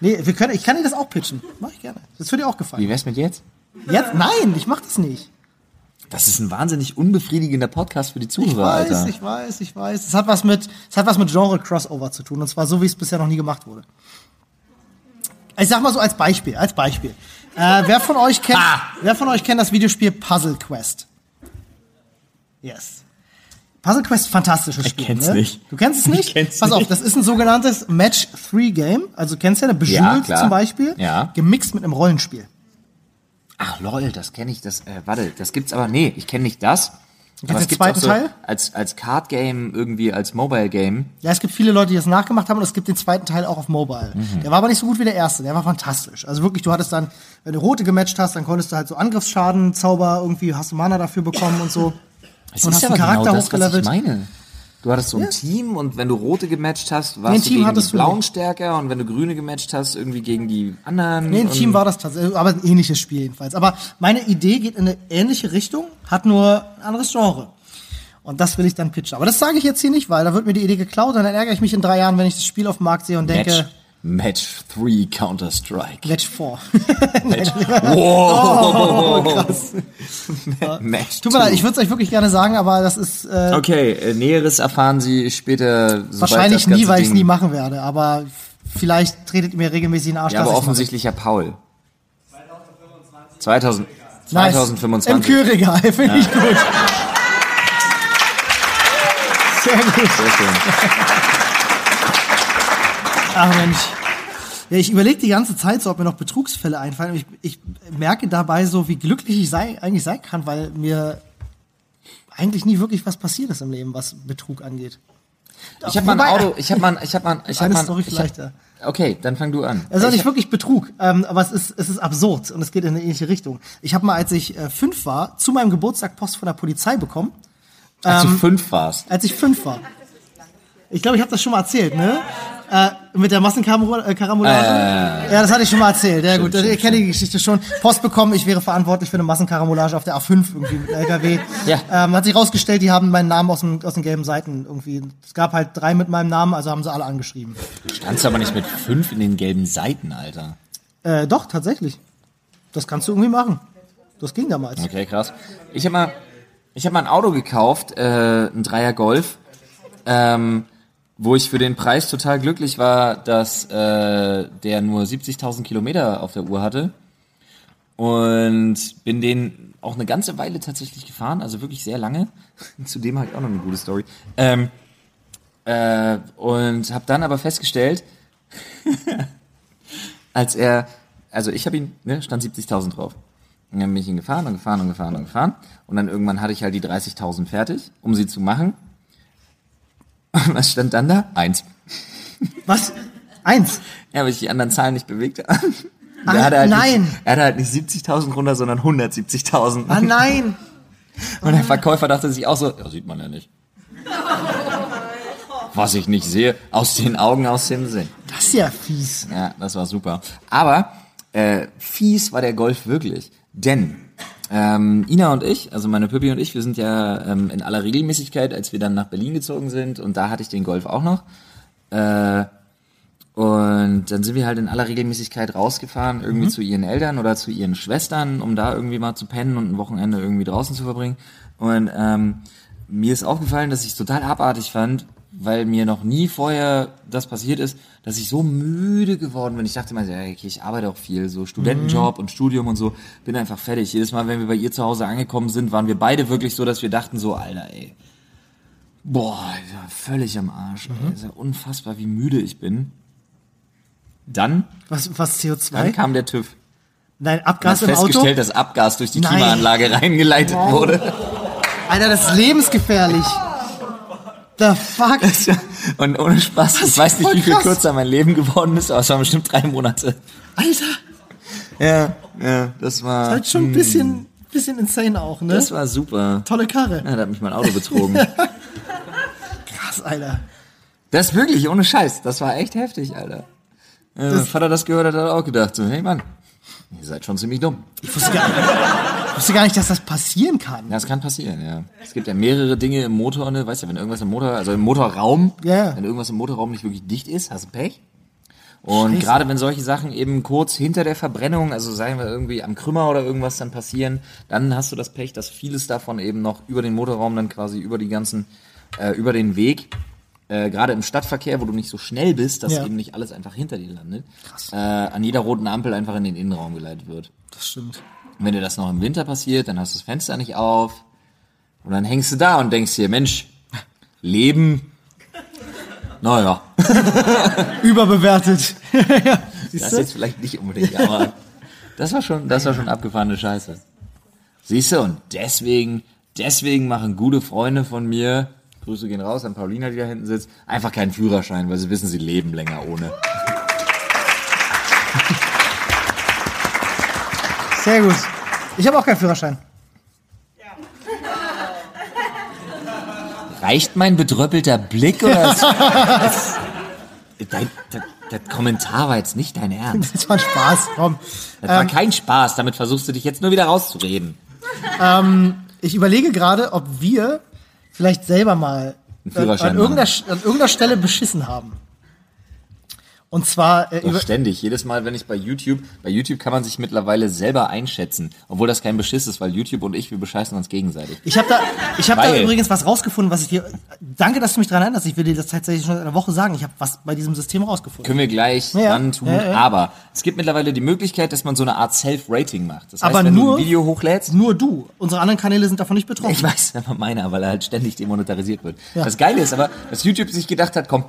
Nee, wir können, ich kann dir das auch pitchen. Mach ich gerne. Das würde dir auch Wie gefallen. wär's mit jetzt? Jetzt? Nein, ich mach das nicht. Das ist ein wahnsinnig unbefriedigender Podcast für die Ich Zuhörer, weiß, Alter. ich weiß, ich weiß. Es hat was mit, es hat was mit Genre-Crossover zu tun. Und zwar so, wie es bisher noch nie gemacht wurde. Ich sag mal so als Beispiel, als Beispiel. Äh, wer von euch kennt, Ah. wer von euch kennt das Videospiel Puzzle Quest? Yes. Puzzle Quest, fantastisches Spiel. kenn's ne? nicht. Du kennst es Ich nicht? kenn's Pass auf, nicht. das ist ein sogenanntes Match-3-Game. Also kennst du ja, eine Ja, Bejeweled klar. zum Beispiel. Ja. Gemixt mit einem Rollenspiel. Ach lol, das kenne ich, das, äh, warte, das gibt's aber, nee, ich kenne nicht das. den es gibt's zweiten so Teil? Als, als Card-Game, irgendwie als Mobile-Game. Ja, es gibt viele Leute, die das nachgemacht haben und es gibt den zweiten Teil auch auf Mobile. Mhm. Der war aber nicht so gut wie der erste, der war fantastisch. Also wirklich, du hattest dann, wenn du rote gematcht hast, dann konntest du halt so Angriffsschaden, Zauber, irgendwie hast du Mana dafür bekommen und so. Es Und ist hast einen Charakter genau das, was ich meine. Du hattest so ein Ja. Team und wenn du rote gematcht hast, warst Nee, du Team gegen die Blauen stärker und wenn du grüne gematcht hast, irgendwie gegen die anderen. Nee, ein Team war das tatsächlich, aber ein ähnliches Spiel jedenfalls. Aber meine Idee geht in eine ähnliche Richtung, hat nur ein anderes Genre. Und das will ich dann pitchen. Aber das sage ich jetzt hier nicht, weil da wird mir die Idee geklaut und dann ärgere ich mich in drei Jahren, wenn ich das Spiel auf dem Markt sehe und denke, Match, Match 3 Counter-Strike. Match 4. Match. Wow. Oh, krass. Match Tut mir leid, 2. ich würde es euch wirklich gerne sagen, aber das ist äh, Okay, äh, Näheres erfahren Sie später. wahrscheinlich nie, weil ich es nie machen werde. Aber vielleicht tretet ihr mir regelmäßig in den Arsch. Ja, aber offensichtlich ja Paul. 2000, Nice. 2025. Im Kühlregal, finde ich gut. Sehr gut. Sehr schön. Ach Mensch. Ja, ich überlege die ganze Zeit so, ob mir noch Betrugsfälle einfallen. Ich, ich merke dabei so, wie glücklich ich sei, eigentlich sein kann, weil mir eigentlich nie wirklich was passiert ist im Leben, was Betrug angeht. Ich habe mal ein Auto, ich habe mal, ich habe mal, ich habe mal, Story ich vielleicht, hab. Okay, dann fang du an. Es ist auch Ich nicht wirklich Betrug, ähm, aber es ist, es ist absurd und es geht in eine ähnliche Richtung. Ich habe mal, als ich äh, fünf war, zu meinem Geburtstag Post von der Polizei bekommen, als ähm, du fünf warst. als ich fünf war. Ich glaube, ich habe das schon mal erzählt, ne? Äh, mit der Massenkarambolage. ja, das hatte ich schon mal erzählt. Ja gut, ihr kennt die Geschichte schon. Post bekommen, ich wäre verantwortlich für eine Massenkarambolage auf der A5 irgendwie mit einem LKW. Ja. Ähm, hat sich rausgestellt, die haben meinen Namen aus, dem, aus den gelben Seiten irgendwie. Es gab halt drei mit meinem Namen, also haben sie alle angeschrieben. Standst aber nicht mit fünf in den gelben Seiten, Alter. Äh, doch, tatsächlich. Das kannst du irgendwie machen. Das ging damals. Okay, krass. Ich habe mal, ich habe mal ein Auto gekauft, äh, ein Dreier Golf, ähm, wo ich für den Preis total glücklich war, dass äh, der nur 70.000 Kilometer auf der Uhr hatte und bin den auch eine ganze Weile tatsächlich gefahren, also wirklich sehr lange. Zudem habe ich auch noch eine gute Story. Ähm, äh, und habe dann aber festgestellt, als er, also ich habe ihn, ne, stand 70.000 drauf. Dann bin ich ihn gefahren und gefahren und gefahren und gefahren. Und dann irgendwann hatte ich halt die 30.000 fertig, um sie zu machen. Und was stand dann da? Eins. Was? Eins. Ja, weil ich die anderen Zahlen nicht bewegt habe. Er hatte halt nein. Nicht, er hatte halt nicht 70.000 runter, sondern 170.000. Ah, nein. Und der Verkäufer dachte sich auch so, ja, sieht man ja nicht. Was ich nicht sehe, aus den Augen, aus dem Sinn. Das ist ja fies. Ja, das war super. Aber äh, fies war der Golf wirklich. Denn ähm, Ina und ich, also meine Püppi und ich, wir sind ja ähm, in aller Regelmäßigkeit, als wir dann nach Berlin gezogen sind und da hatte ich den Golf auch noch. Äh, und dann sind wir halt in aller Regelmäßigkeit rausgefahren, irgendwie zu ihren Eltern oder zu ihren Schwestern, um da irgendwie mal zu pennen und ein Wochenende irgendwie draußen zu verbringen. Und ähm, mir ist aufgefallen, dass ich es total abartig fand, weil mir noch nie vorher das passiert ist, dass ich so müde geworden bin. Ich dachte mal, ja, okay, ich arbeite auch viel, so Studentenjob und Studium und so, bin einfach fertig. Jedes Mal, wenn wir bei ihr zu Hause angekommen sind, waren wir beide wirklich so, dass wir dachten so, Alter, ey, boah, völlig am Arsch. Ey, ist ja unfassbar, wie müde ich bin. Dann, Was, was dann CO2? kam der TÜV. Nein, Abgas im Auto? festgestellt, dass Abgas durch die Nein. Klimaanlage reingeleitet wurde. Alter, das ist lebensgefährlich. The fuck? Und ohne Spaß, ich weiß nicht, wie viel krass. kürzer mein Leben geworden ist, aber es waren bestimmt drei Monate. Alter, Ja, ja, das war, halt schon ein bisschen, bisschen insane auch, ne? das war super. Tolle Karre. Ja, da hat mich mein Auto betrogen. Krass, Alter. Das ist wirklich, ohne Scheiß, das war echt heftig, Alter. Ja, mein Vater das gehört hat, hat er auch gedacht, so, hey Mann, ihr seid schon ziemlich dumm. Ich wusste gar, ich wusste gar nicht, dass das passieren kann. Ja, das kann passieren, ja. Es gibt ja mehrere Dinge im Motor, ne? Weißt du, wenn irgendwas im Motor, also im Motorraum, ja. wenn irgendwas im Motorraum nicht wirklich dicht ist, hast du Pech. Und Scheiße. gerade wenn solche Sachen eben kurz hinter der Verbrennung, also sagen wir irgendwie am Krümmer oder irgendwas dann passieren, dann hast du das Pech, dass vieles davon eben noch über den Motorraum dann quasi über die ganzen, äh, über den Weg, äh, gerade im Stadtverkehr, wo du nicht so schnell bist, dass Ja. eben nicht alles einfach hinter dir landet, äh, an jeder roten Ampel einfach in den Innenraum geleitet wird. Das stimmt. Und wenn dir das noch im Winter passiert, dann hast du das Fenster nicht auf. Und dann hängst du da und denkst dir, Mensch, Leben, naja, Überbewertet. ja, das jetzt vielleicht nicht unbedingt, aber das war schon, das war schon abgefahrene Scheiße. Siehst du, und deswegen, deswegen machen gute Freunde von mir, Grüße gehen raus an Paulina, die da hinten sitzt, einfach keinen Führerschein, weil sie wissen, sie leben länger ohne. Sehr gut. Ich habe auch keinen Führerschein. Reicht mein bedröppelter Blick oder? ist- das, dein, das, das Kommentar war jetzt nicht dein Ernst. Das war Spaß. Komm. Das war kein Spaß, damit versuchst du dich jetzt nur wieder rauszureden. Ich überlege gerade, ob wir vielleicht selber mal an, irgendeiner, an irgendeiner Stelle beschissen haben. Und zwar äh, Doch ständig. Jedes Mal, wenn ich bei YouTube, bei YouTube kann man sich mittlerweile selber einschätzen, obwohl das kein Beschiss ist, weil YouTube und ich, wir bescheißen uns gegenseitig. ich habe da, ich habe da übrigens was rausgefunden, was ich dir. Danke, dass du mich daran erinnerst. Ich will dir das tatsächlich schon seit einer Woche sagen. Ich habe was bei diesem System rausgefunden. Können wir gleich Ja, dann tun. ja, ja. Aber es gibt mittlerweile die Möglichkeit, dass man so eine Art Self-Rating macht. Das heißt, Aber wenn du nur- ein Video hochlädst, Nur du. Unsere anderen Kanäle sind davon nicht betroffen. ich weiß, aber meiner, weil er halt ständig demonetarisiert wird. Das Geile ist aber, dass YouTube sich gedacht hat, komm,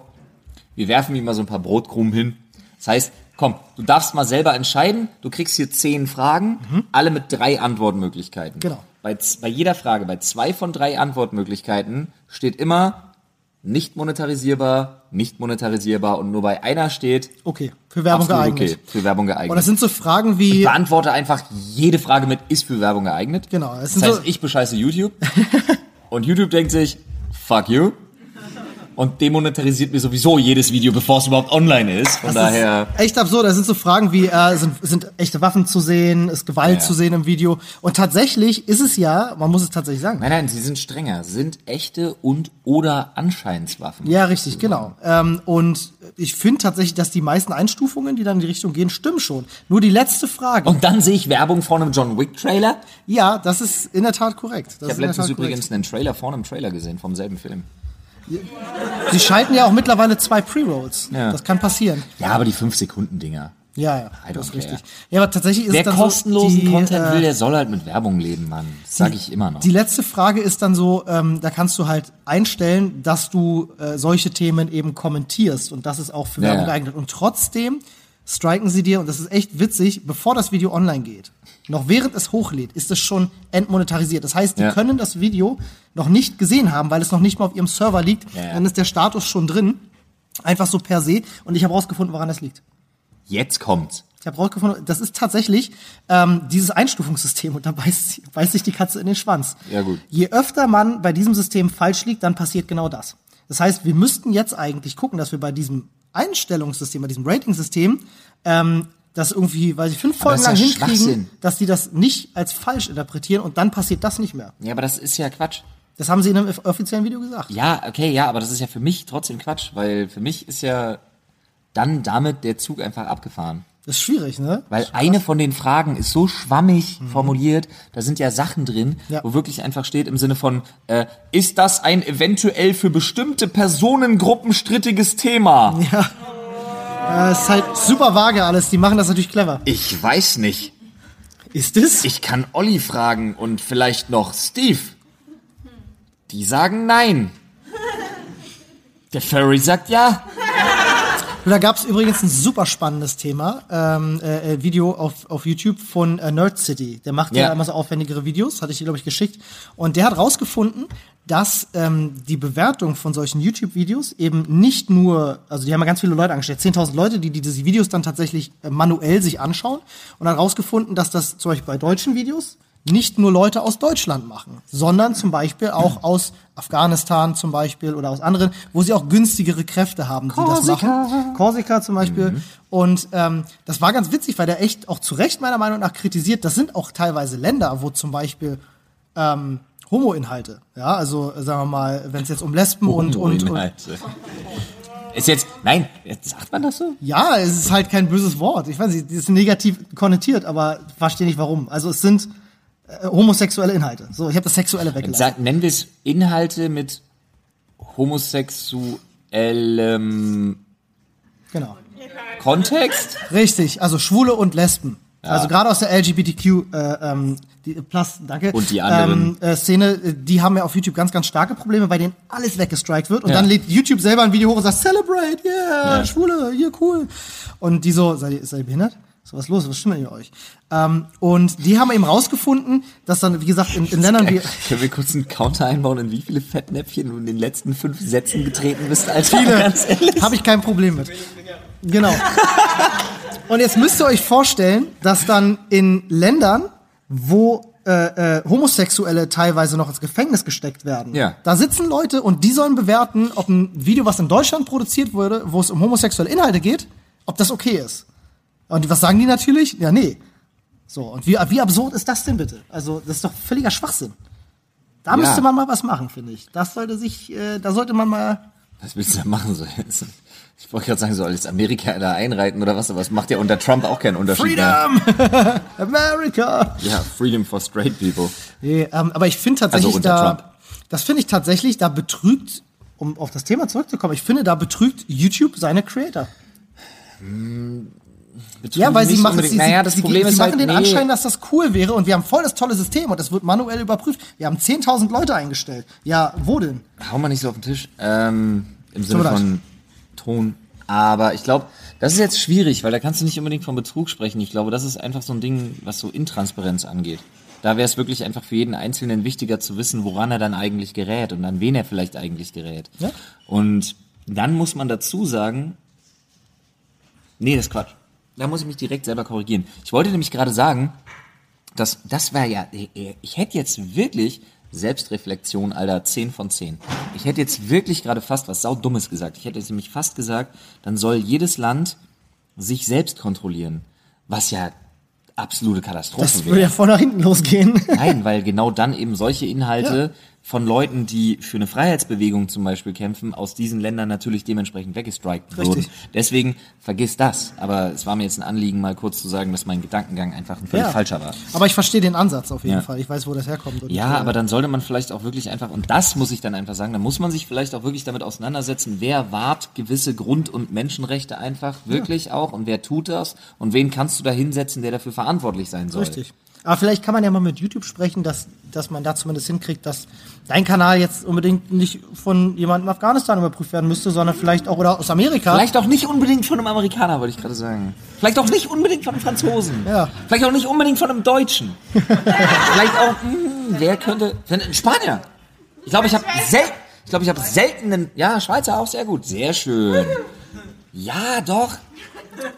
wir werfen ihm mal so ein paar Brotkrumen hin. Das heißt, komm, du darfst mal selber entscheiden. Du kriegst hier zehn Fragen, alle mit drei Antwortmöglichkeiten. Mhm. Genau. Bei, bei jeder Frage, bei zwei von drei Antwortmöglichkeiten steht immer nicht monetarisierbar, nicht monetarisierbar und nur bei einer steht Okay, für Werbung geeignet. okay, für Werbung geeignet. Und das sind so Fragen wie. Beantworte einfach jede Frage mit ist für Werbung geeignet. Genau, Das sind heißt, so- ich bescheiße YouTube und YouTube denkt sich, fuck you. Und demonetarisiert mir sowieso jedes Video, bevor es überhaupt online ist. Von Das daher, ist echt absurd. Das sind so Fragen wie, äh, sind, sind echte Waffen zu sehen, ist Gewalt Ja. zu sehen im Video. Und tatsächlich ist es ja, man muss es tatsächlich sagen. nein, nein, sie sind strenger, sind echte und oder Anscheinswaffen. Ja, richtig, genau. Ähm, und ich finde tatsächlich, dass die meisten Einstufungen, die dann in die Richtung gehen, stimmen schon. Nur die letzte Frage. Und dann sehe ich Werbung vor einem John Wick Trailer. ja, das ist in der Tat korrekt. Das Ich habe letztens übrigens einen Trailer vor einem Trailer gesehen vom selben Film. Sie schalten ja auch mittlerweile zwei Pre-Rolls. Ja. Das kann passieren. Ja, aber die 5 Sekunden Dinger. Ja, ja, das ist richtig. Ja, aber tatsächlich ist Wer dann kostenlosen so, die, Content äh, will, der soll halt mit Werbung leben, Mann. Das sage ich immer noch. Die letzte Frage ist dann so, ähm, da kannst du halt einstellen, dass du äh, solche Themen eben kommentierst und das ist auch für Ja, Werbung ja. geeignet. Und trotzdem striken sie dir, und das ist echt witzig, bevor das Video online geht, noch während es hochlädt, ist es schon entmonetarisiert. Das heißt, die Ja. können das Video noch nicht gesehen haben, weil es noch nicht mal auf ihrem Server liegt. Ja. Dann ist der Status schon drin. Einfach so per se. Und ich habe rausgefunden, woran das liegt. Jetzt kommt's. Ich habe rausgefunden, das ist tatsächlich ähm, dieses Einstufungssystem und da beißt, beißt sich die Katze in den Schwanz. Ja, gut. Je öfter man bei diesem System falsch liegt, dann passiert genau das. Das heißt, wir müssten jetzt eigentlich gucken, dass wir bei diesem Einstellungssystem, bei diesem Rating-System, ähm, das irgendwie, weiß ich, fünf Folgen lang ja hinkriegen, dass die das nicht als falsch interpretieren und dann passiert das nicht mehr. Ja, aber das ist ja Quatsch. Das haben sie in einem offiziellen Video gesagt. Ja, okay, ja, aber das ist ja für mich trotzdem Quatsch, weil für mich ist ja dann damit der Zug einfach abgefahren. Das ist schwierig, ne? Weil eine von den Fragen ist so schwammig formuliert, da sind ja Sachen drin, Ja. wo wirklich einfach steht im Sinne von, äh, ist das ein eventuell für bestimmte Personengruppen strittiges Thema? Ja, ist halt super vage alles. Die machen das natürlich clever. Ich weiß nicht. Ist es? Ich kann Olli fragen und vielleicht noch Steve. Die sagen nein. Der Furry sagt ja. Da gab es übrigens ein super spannendes Thema, ähm, äh, äh, Video auf, auf YouTube von äh, Nerd City. Der macht ja. Ja. immer so aufwendigere Videos, hatte ich dir, glaube ich, geschickt. Und der hat rausgefunden, dass ähm, die Bewertung von solchen YouTube-Videos eben nicht nur, also die haben ja ganz viele Leute angestellt, 10.000 Leute, die, die diese Videos dann tatsächlich äh, manuell sich anschauen und hat rausgefunden, dass das zum Beispiel bei deutschen Videos nicht nur Leute aus Deutschland machen, sondern zum Beispiel auch aus Afghanistan zum Beispiel oder aus anderen, wo sie auch günstigere Kräfte haben, die das machen. Korsika zum Beispiel. Und ähm, das war ganz witzig, weil der echt auch zu Recht meiner Meinung nach kritisiert. Das sind auch teilweise Länder, wo zum Beispiel ähm, Homo-Inhalte, ja, also sagen wir mal, wenn es jetzt um Lesben und, und, und. Ist jetzt, nein, jetzt sagt man das so? ja, es ist halt kein böses Wort. Ich weiß nicht, es ist negativ konnotiert, aber verstehe nicht warum. Also es sind äh, homosexuelle Inhalte. So, ich habe das Sexuelle weggelassen. Sag, nennen wir es Inhalte mit homosexuellem Genau. Kontext? Richtig, also Schwule und Lesben. Also gerade aus der LGBTQ äh, ähm, die, plus, danke. Und die anderen. Ähm, äh, Szene, die haben ja auf YouTube ganz, ganz starke Probleme, bei denen alles weggestrikt wird. Und Ja. dann lädt YouTube selber ein Video hoch und sagt, Celebrate, yeah, Schwule, yeah, cool. Und die so, seid ihr, seid ihr behindert? So, was los? Was stimmt denn euch? Ähm, und die haben eben rausgefunden, dass dann, wie gesagt, in, in Ländern wie... Können wir kurz einen Counter einbauen, in wie viele Fettnäpfchen du in den letzten fünf Sätzen getreten bist, Alter? Ehrlich. Habe ich kein Problem mit. Genau. Und jetzt müsst ihr euch vorstellen, dass dann in Ländern, wo äh, äh, Homosexuelle teilweise noch ins Gefängnis gesteckt werden, Ja. da sitzen Leute und die sollen bewerten, ob ein Video, was in Deutschland produziert wurde, wo es um homosexuelle Inhalte geht, ob das okay ist. Und was sagen die natürlich? Ja, nee. So, und wie, wie absurd ist das denn bitte? Also, das ist doch völliger Schwachsinn. Da Ja. müsste man mal was machen, finde ich. Das sollte sich, äh, da sollte man mal Was willst du da machen? So, jetzt? Ich wollte gerade sagen, soll jetzt Amerika da einreiten oder was, aber es macht ja unter Trump auch keinen Unterschied mehr. Freedom! America! Ja, Freedom for Straight People. Nee, ähm, aber ich finde tatsächlich Also unter da, Trump. das finde ich tatsächlich, da betrügt, um auf das Thema zurückzukommen, ich finde, da betrügt YouTube seine Creator. Ja, weil sie machen, sie, naja, das sie, Problem sie ist machen halt, den nee. Anschein, dass das cool wäre und wir haben voll das tolle System und das wird manuell überprüft. Wir haben 10.000 Leute eingestellt. Ja, wo denn? Hau mal nicht so auf den Tisch. Ähm, Im Sinne von Ton. Aber ich glaube, das ist jetzt schwierig, weil da kannst du nicht unbedingt von Betrug sprechen. Ich glaube, das ist einfach so ein Ding, was so Intransparenz angeht. Da wäre es wirklich einfach für jeden Einzelnen wichtiger zu wissen, woran er dann eigentlich gerät und an wen er vielleicht eigentlich gerät. Ja. Und dann muss man dazu sagen, nee, das ist Quatsch. Da muss ich mich direkt selber korrigieren. Ich wollte nämlich gerade sagen, das, das wäre ja, ich hätte jetzt wirklich Selbstreflexion, Alter, 10 von 10. Ich hätte jetzt wirklich gerade fast was saudummes gesagt. Ich hätte jetzt nämlich fast gesagt, dann soll jedes Land sich selbst kontrollieren. Was ja absolute Katastrophe Das wäre. würde ja voll nach hinten losgehen. Nein, weil genau dann eben solche Inhalte von Leuten, die für eine Freiheitsbewegung zum Beispiel kämpfen, aus diesen Ländern natürlich dementsprechend weggestrikt wurden. Deswegen vergiss das. Aber es war mir jetzt ein Anliegen, mal kurz zu sagen, dass mein Gedankengang einfach ein völlig Ja. falscher war. Aber ich verstehe den Ansatz auf jeden Ja. Fall. Ich weiß, wo das herkommt. Und, Ja, äh, aber dann sollte man vielleicht auch wirklich einfach, und das muss ich dann einfach sagen, dann muss man sich vielleicht auch wirklich damit auseinandersetzen, wer wahrt gewisse Grund- und Menschenrechte einfach wirklich auch und wer tut das und wen kannst du da hinsetzen, der dafür verantwortlich sein soll. Richtig. Aber vielleicht kann man ja mal mit YouTube sprechen, dass, dass man da zumindest hinkriegt, dass dein Kanal jetzt unbedingt nicht von jemandem in Afghanistan überprüft werden müsste, sondern vielleicht auch oder aus Amerika. Vielleicht auch nicht unbedingt von einem Amerikaner, wollte ich gerade sagen. Vielleicht auch nicht unbedingt von einem Franzosen. Ja. Vielleicht auch nicht unbedingt von einem Deutschen. Vielleicht auch, hm, wer könnte, ein Spanier. Ich glaube, ich habe sel Ich glaube, ich habe selten einen, ja, Schweizer auch sehr gut. Sehr schön. Ja, doch.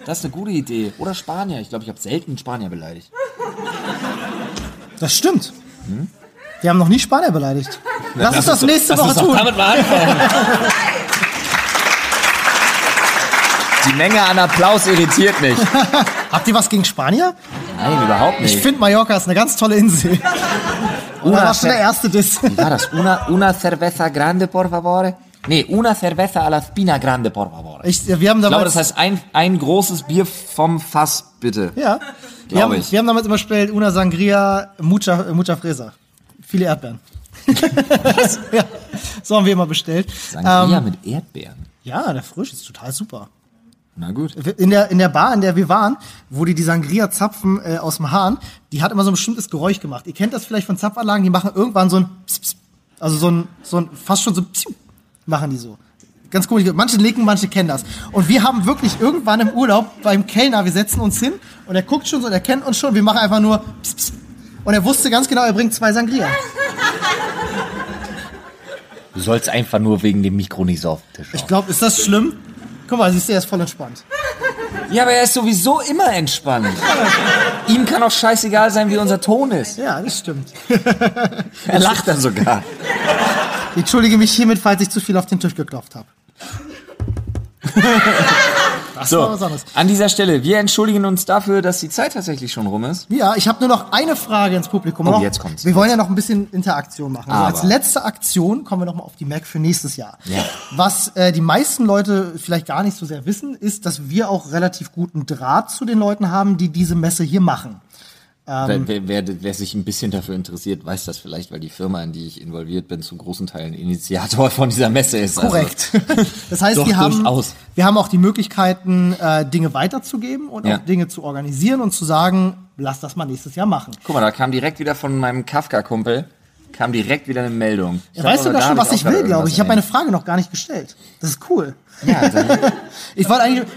Das ist eine gute Idee. Oder Spanier. Ich glaube, ich habe selten einen Spanier beleidigt. Das stimmt. Wir haben noch nie Spanier beleidigt. Lass uns das doch- nächste lass Woche tun. damit mal anfangen. Die Menge an Applaus irritiert mich. Habt ihr was gegen Spanier? Nein, überhaupt Ich nicht. finde Mallorca ist eine ganz tolle Insel. Una Oder war schon der erste Diss? Wie war das? Una, una cerveza grande, por favore? Nee, una cerveza a la spina grande, por favore. Ich Ich, wir haben glaube, damals, das heißt ein, ein großes Bier vom Fass, bitte. ja, wir haben, ich. wir haben damals immer gespielt, una sangria, mucha, mucha fresa. Viele Erdbeeren. ja, so haben wir immer bestellt. Sangria Ähm, mit Erdbeeren. ja, der Frisch ist total super. Na gut. In der, in der Bar, in der wir waren, wo die die Sangria-Zapfen äh, aus dem Hahn, die hat immer so ein bestimmtes Geräusch gemacht. Ihr kennt das vielleicht von Zapfanlagen, die machen irgendwann so ein Pss, Pss, also so ein, so ein fast schon so Psiu, machen die so. Ganz komisch. Manche nicken, manche kennen das. Und wir haben wirklich irgendwann im Urlaub beim Kellner, wir setzen uns hin und er guckt schon so, und er kennt uns schon, wir machen einfach nur Pss, Pss. Und er wusste ganz genau, er bringt zwei Sangria. Du sollst einfach nur wegen dem Mikro nicht so auf den Tisch Ich glaube, ist das schlimm? Guck mal, siehst du, er ist voll entspannt. Ja, aber er ist sowieso immer entspannt. Ihm kann auch scheißegal sein, wie unser Ton ist. Ja, das stimmt. Er lacht dann sogar. Ich entschuldige mich hiermit, falls ich zu viel auf den Tisch geklopft habe. So, an dieser Stelle, wir entschuldigen uns dafür, dass die Zeit tatsächlich schon rum ist. Ja, ich habe nur noch eine Frage ins Publikum. Oh, noch, jetzt kommt's. Wir wollen ja noch ein bisschen Interaktion machen. Also als letzte Aktion kommen wir noch mal auf die Mac für nächstes Jahr. Ja. Was äh, die meisten Leute vielleicht gar nicht so sehr wissen, ist, dass wir auch relativ guten Draht zu den Leuten haben, die diese Messe hier machen. Wer, wer, wer, wer sich ein bisschen dafür interessiert, weiß das vielleicht, weil die Firma, in die ich involviert bin, zu großen Teilen Initiator von dieser Messe ist. Korrekt. Das heißt, Doch, wir, haben, durchaus. wir haben auch die Möglichkeiten, äh, Dinge weiterzugeben und Ja. auch Dinge zu organisieren und zu sagen, lass das mal nächstes Jahr machen. Guck mal, da kam direkt wieder von meinem Kafka-Kumpel, kam direkt wieder eine Meldung. Ich Er glaub, weiß aber sogar da schon, was ich will, glaube ich. Ich habe meine Frage noch gar nicht gestellt. Das ist cool. Ja, Ich wollte eigentlich.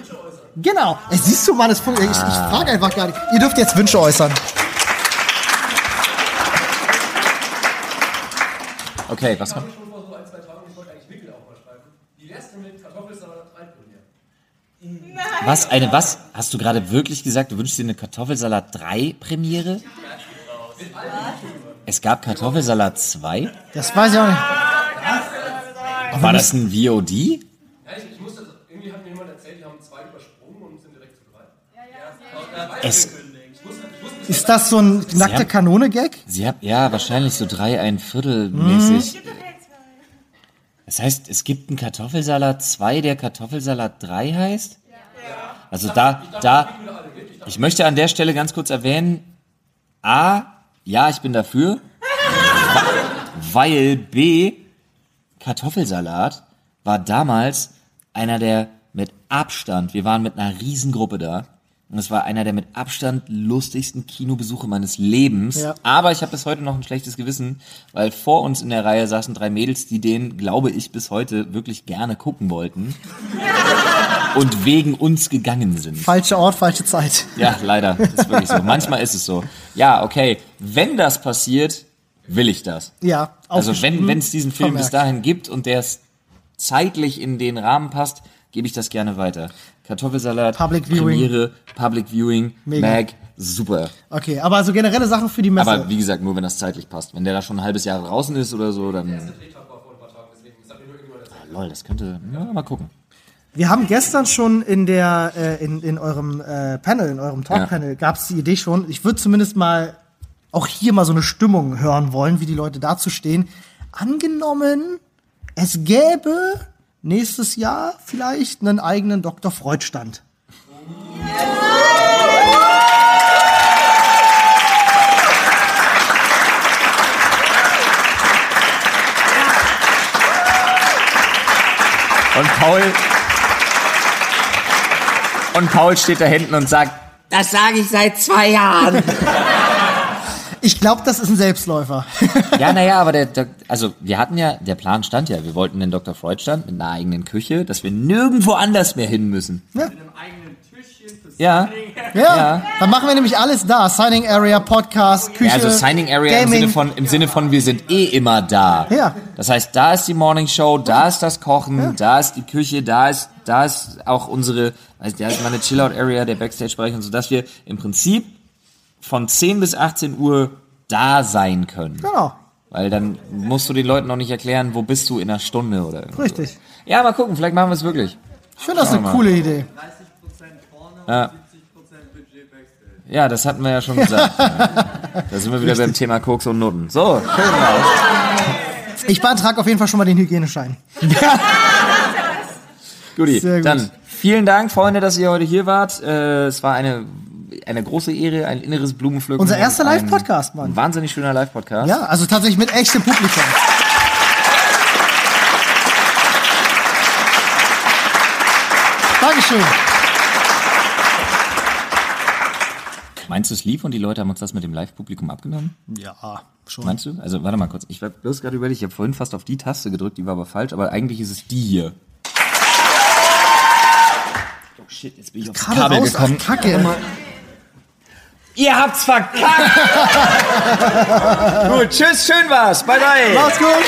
Genau. Ey, siehst du, Mann, es fun- ich, ich Ah. frage einfach gar nicht. Ihr dürft jetzt Wünsche äußern. okay, was kommt? schon vor so ein, zwei Tagen, ich wollte eigentlich Wickel auch mal schreiben. Wie wär's denn mit Kartoffelsalat 3 Premiere? Was, eine was? Hast du gerade wirklich gesagt, du wünschst dir eine Kartoffelsalat 3 Premiere? Es gab Kartoffelsalat 2? Das weiß ich auch nicht. War das ein VOD? Ja, ich, ich musste, irgendwie hat mir jemand erzählt, die haben zwei übersprungen und sind direkt zu drei. Es, Ist das so ein nackte haben- Kanone-Gag? sie hat, ja, wahrscheinlich so drei, ein Viertel mäßig. Das heißt, es gibt einen Kartoffelsalat 2, der Kartoffelsalat 3 heißt? Also da, da, ich möchte an der Stelle ganz kurz erwähnen, A, ja, ich bin dafür, weil B, Kartoffelsalat war damals einer der mit Abstand, wir waren mit einer Riesengruppe da, und es war einer der mit Abstand lustigsten Kinobesuche meines Lebens. Ja. Aber ich habe bis heute noch ein schlechtes Gewissen, weil vor uns in der Reihe saßen drei Mädels, die den, glaube ich, bis heute wirklich gerne gucken wollten. und wegen uns gegangen sind. Falscher Ort, falsche Zeit. Ja, leider. Das ist wirklich so. Manchmal ist es so. Ja, okay. Wenn das passiert, will ich das. Ja, Also wenn wenn es diesen Film bis vermerkt. dahin gibt und der es zeitlich in den Rahmen passt, gebe ich das gerne weiter. Kartoffelsalat, Public Viewing. Premiere, Public Viewing, Mega. Mag, super. Okay, aber so generelle Sachen für die Messe. Aber wie gesagt, nur wenn das zeitlich passt. Wenn der da schon ein halbes Jahr draußen ist oder so, dann... Ah, lol, das könnte... Ja, mal gucken. Wir haben gestern schon in der äh, in, in eurem äh, Panel, in eurem Talk-Panel, gab es die Idee schon. Ich würde zumindest mal auch hier mal so eine Stimmung hören wollen, wie die Leute dazu stehen. Angenommen, es gäbe nächstes Jahr vielleicht einen eigenen Dr. Freud-Stand. Und Paul... Und Paul steht da hinten und sagt, das sage ich seit zwei Jahren. Ich glaube, das ist ein Selbstläufer. Ja, naja, aber der, der, also wir hatten ja, der Plan stand ja, wir wollten den Dr. Freud Stand mit einer eigenen Küche, dass wir nirgendwo anders mehr hin müssen. ja. Mit einem eigenen Tischchen fürs Ja. Ja, Ja. dann machen wir nämlich alles da. Signing Area, Podcast, Küche, Ja, also Signing Area im Gaming. Sinne, von, im Sinne von, wir sind eh immer da. Ja. Das heißt, da ist die Morning Show, da ist das Kochen, da ist die Küche, da ist, da ist auch unsere, also da ist meine Chillout Area, der Backstage-Bereich und so, dass wir im Prinzip von 10 bis 18 Uhr da sein können. Genau, Weil dann musst du den Leuten noch nicht erklären, wo bist du in einer Stunde oder irgendwas. richtig. Ja, mal gucken, vielleicht machen wir es wirklich. Ich finde das eine coole Idee. Ja. Ja, das hatten wir ja schon gesagt. da sind wir wieder beim Thema Koks und Nutten. So, schön raus. Ich beantrage auf jeden Fall schon mal den Hygieneschein. Guti, Sehr gut. dann vielen Dank, Freunde, dass ihr heute hier wart. Äh, es war eine, eine große Ehre, ein inneres Blumenpflücken. Unser erster Live-Podcast, Mann. Ein wahnsinnig schöner Live-Podcast. Ja, also tatsächlich mit echtem Publikum. Dankeschön. Meinst du es lief und die Leute haben uns das mit dem Live-Publikum abgenommen? Ja, schon. Meinst du? Also warte mal kurz. Ich hab bloß gerade überlegt, ich habe vorhin fast auf die Taste gedrückt, die war aber falsch, aber eigentlich ist es die hier. Oh shit, jetzt bin ich auf das Gerade Kabel raus, gekommen. ach, Kacke. Ihr habt's verkackt! Gut, tschüss, schön war's. Bye bye. Macht's gut.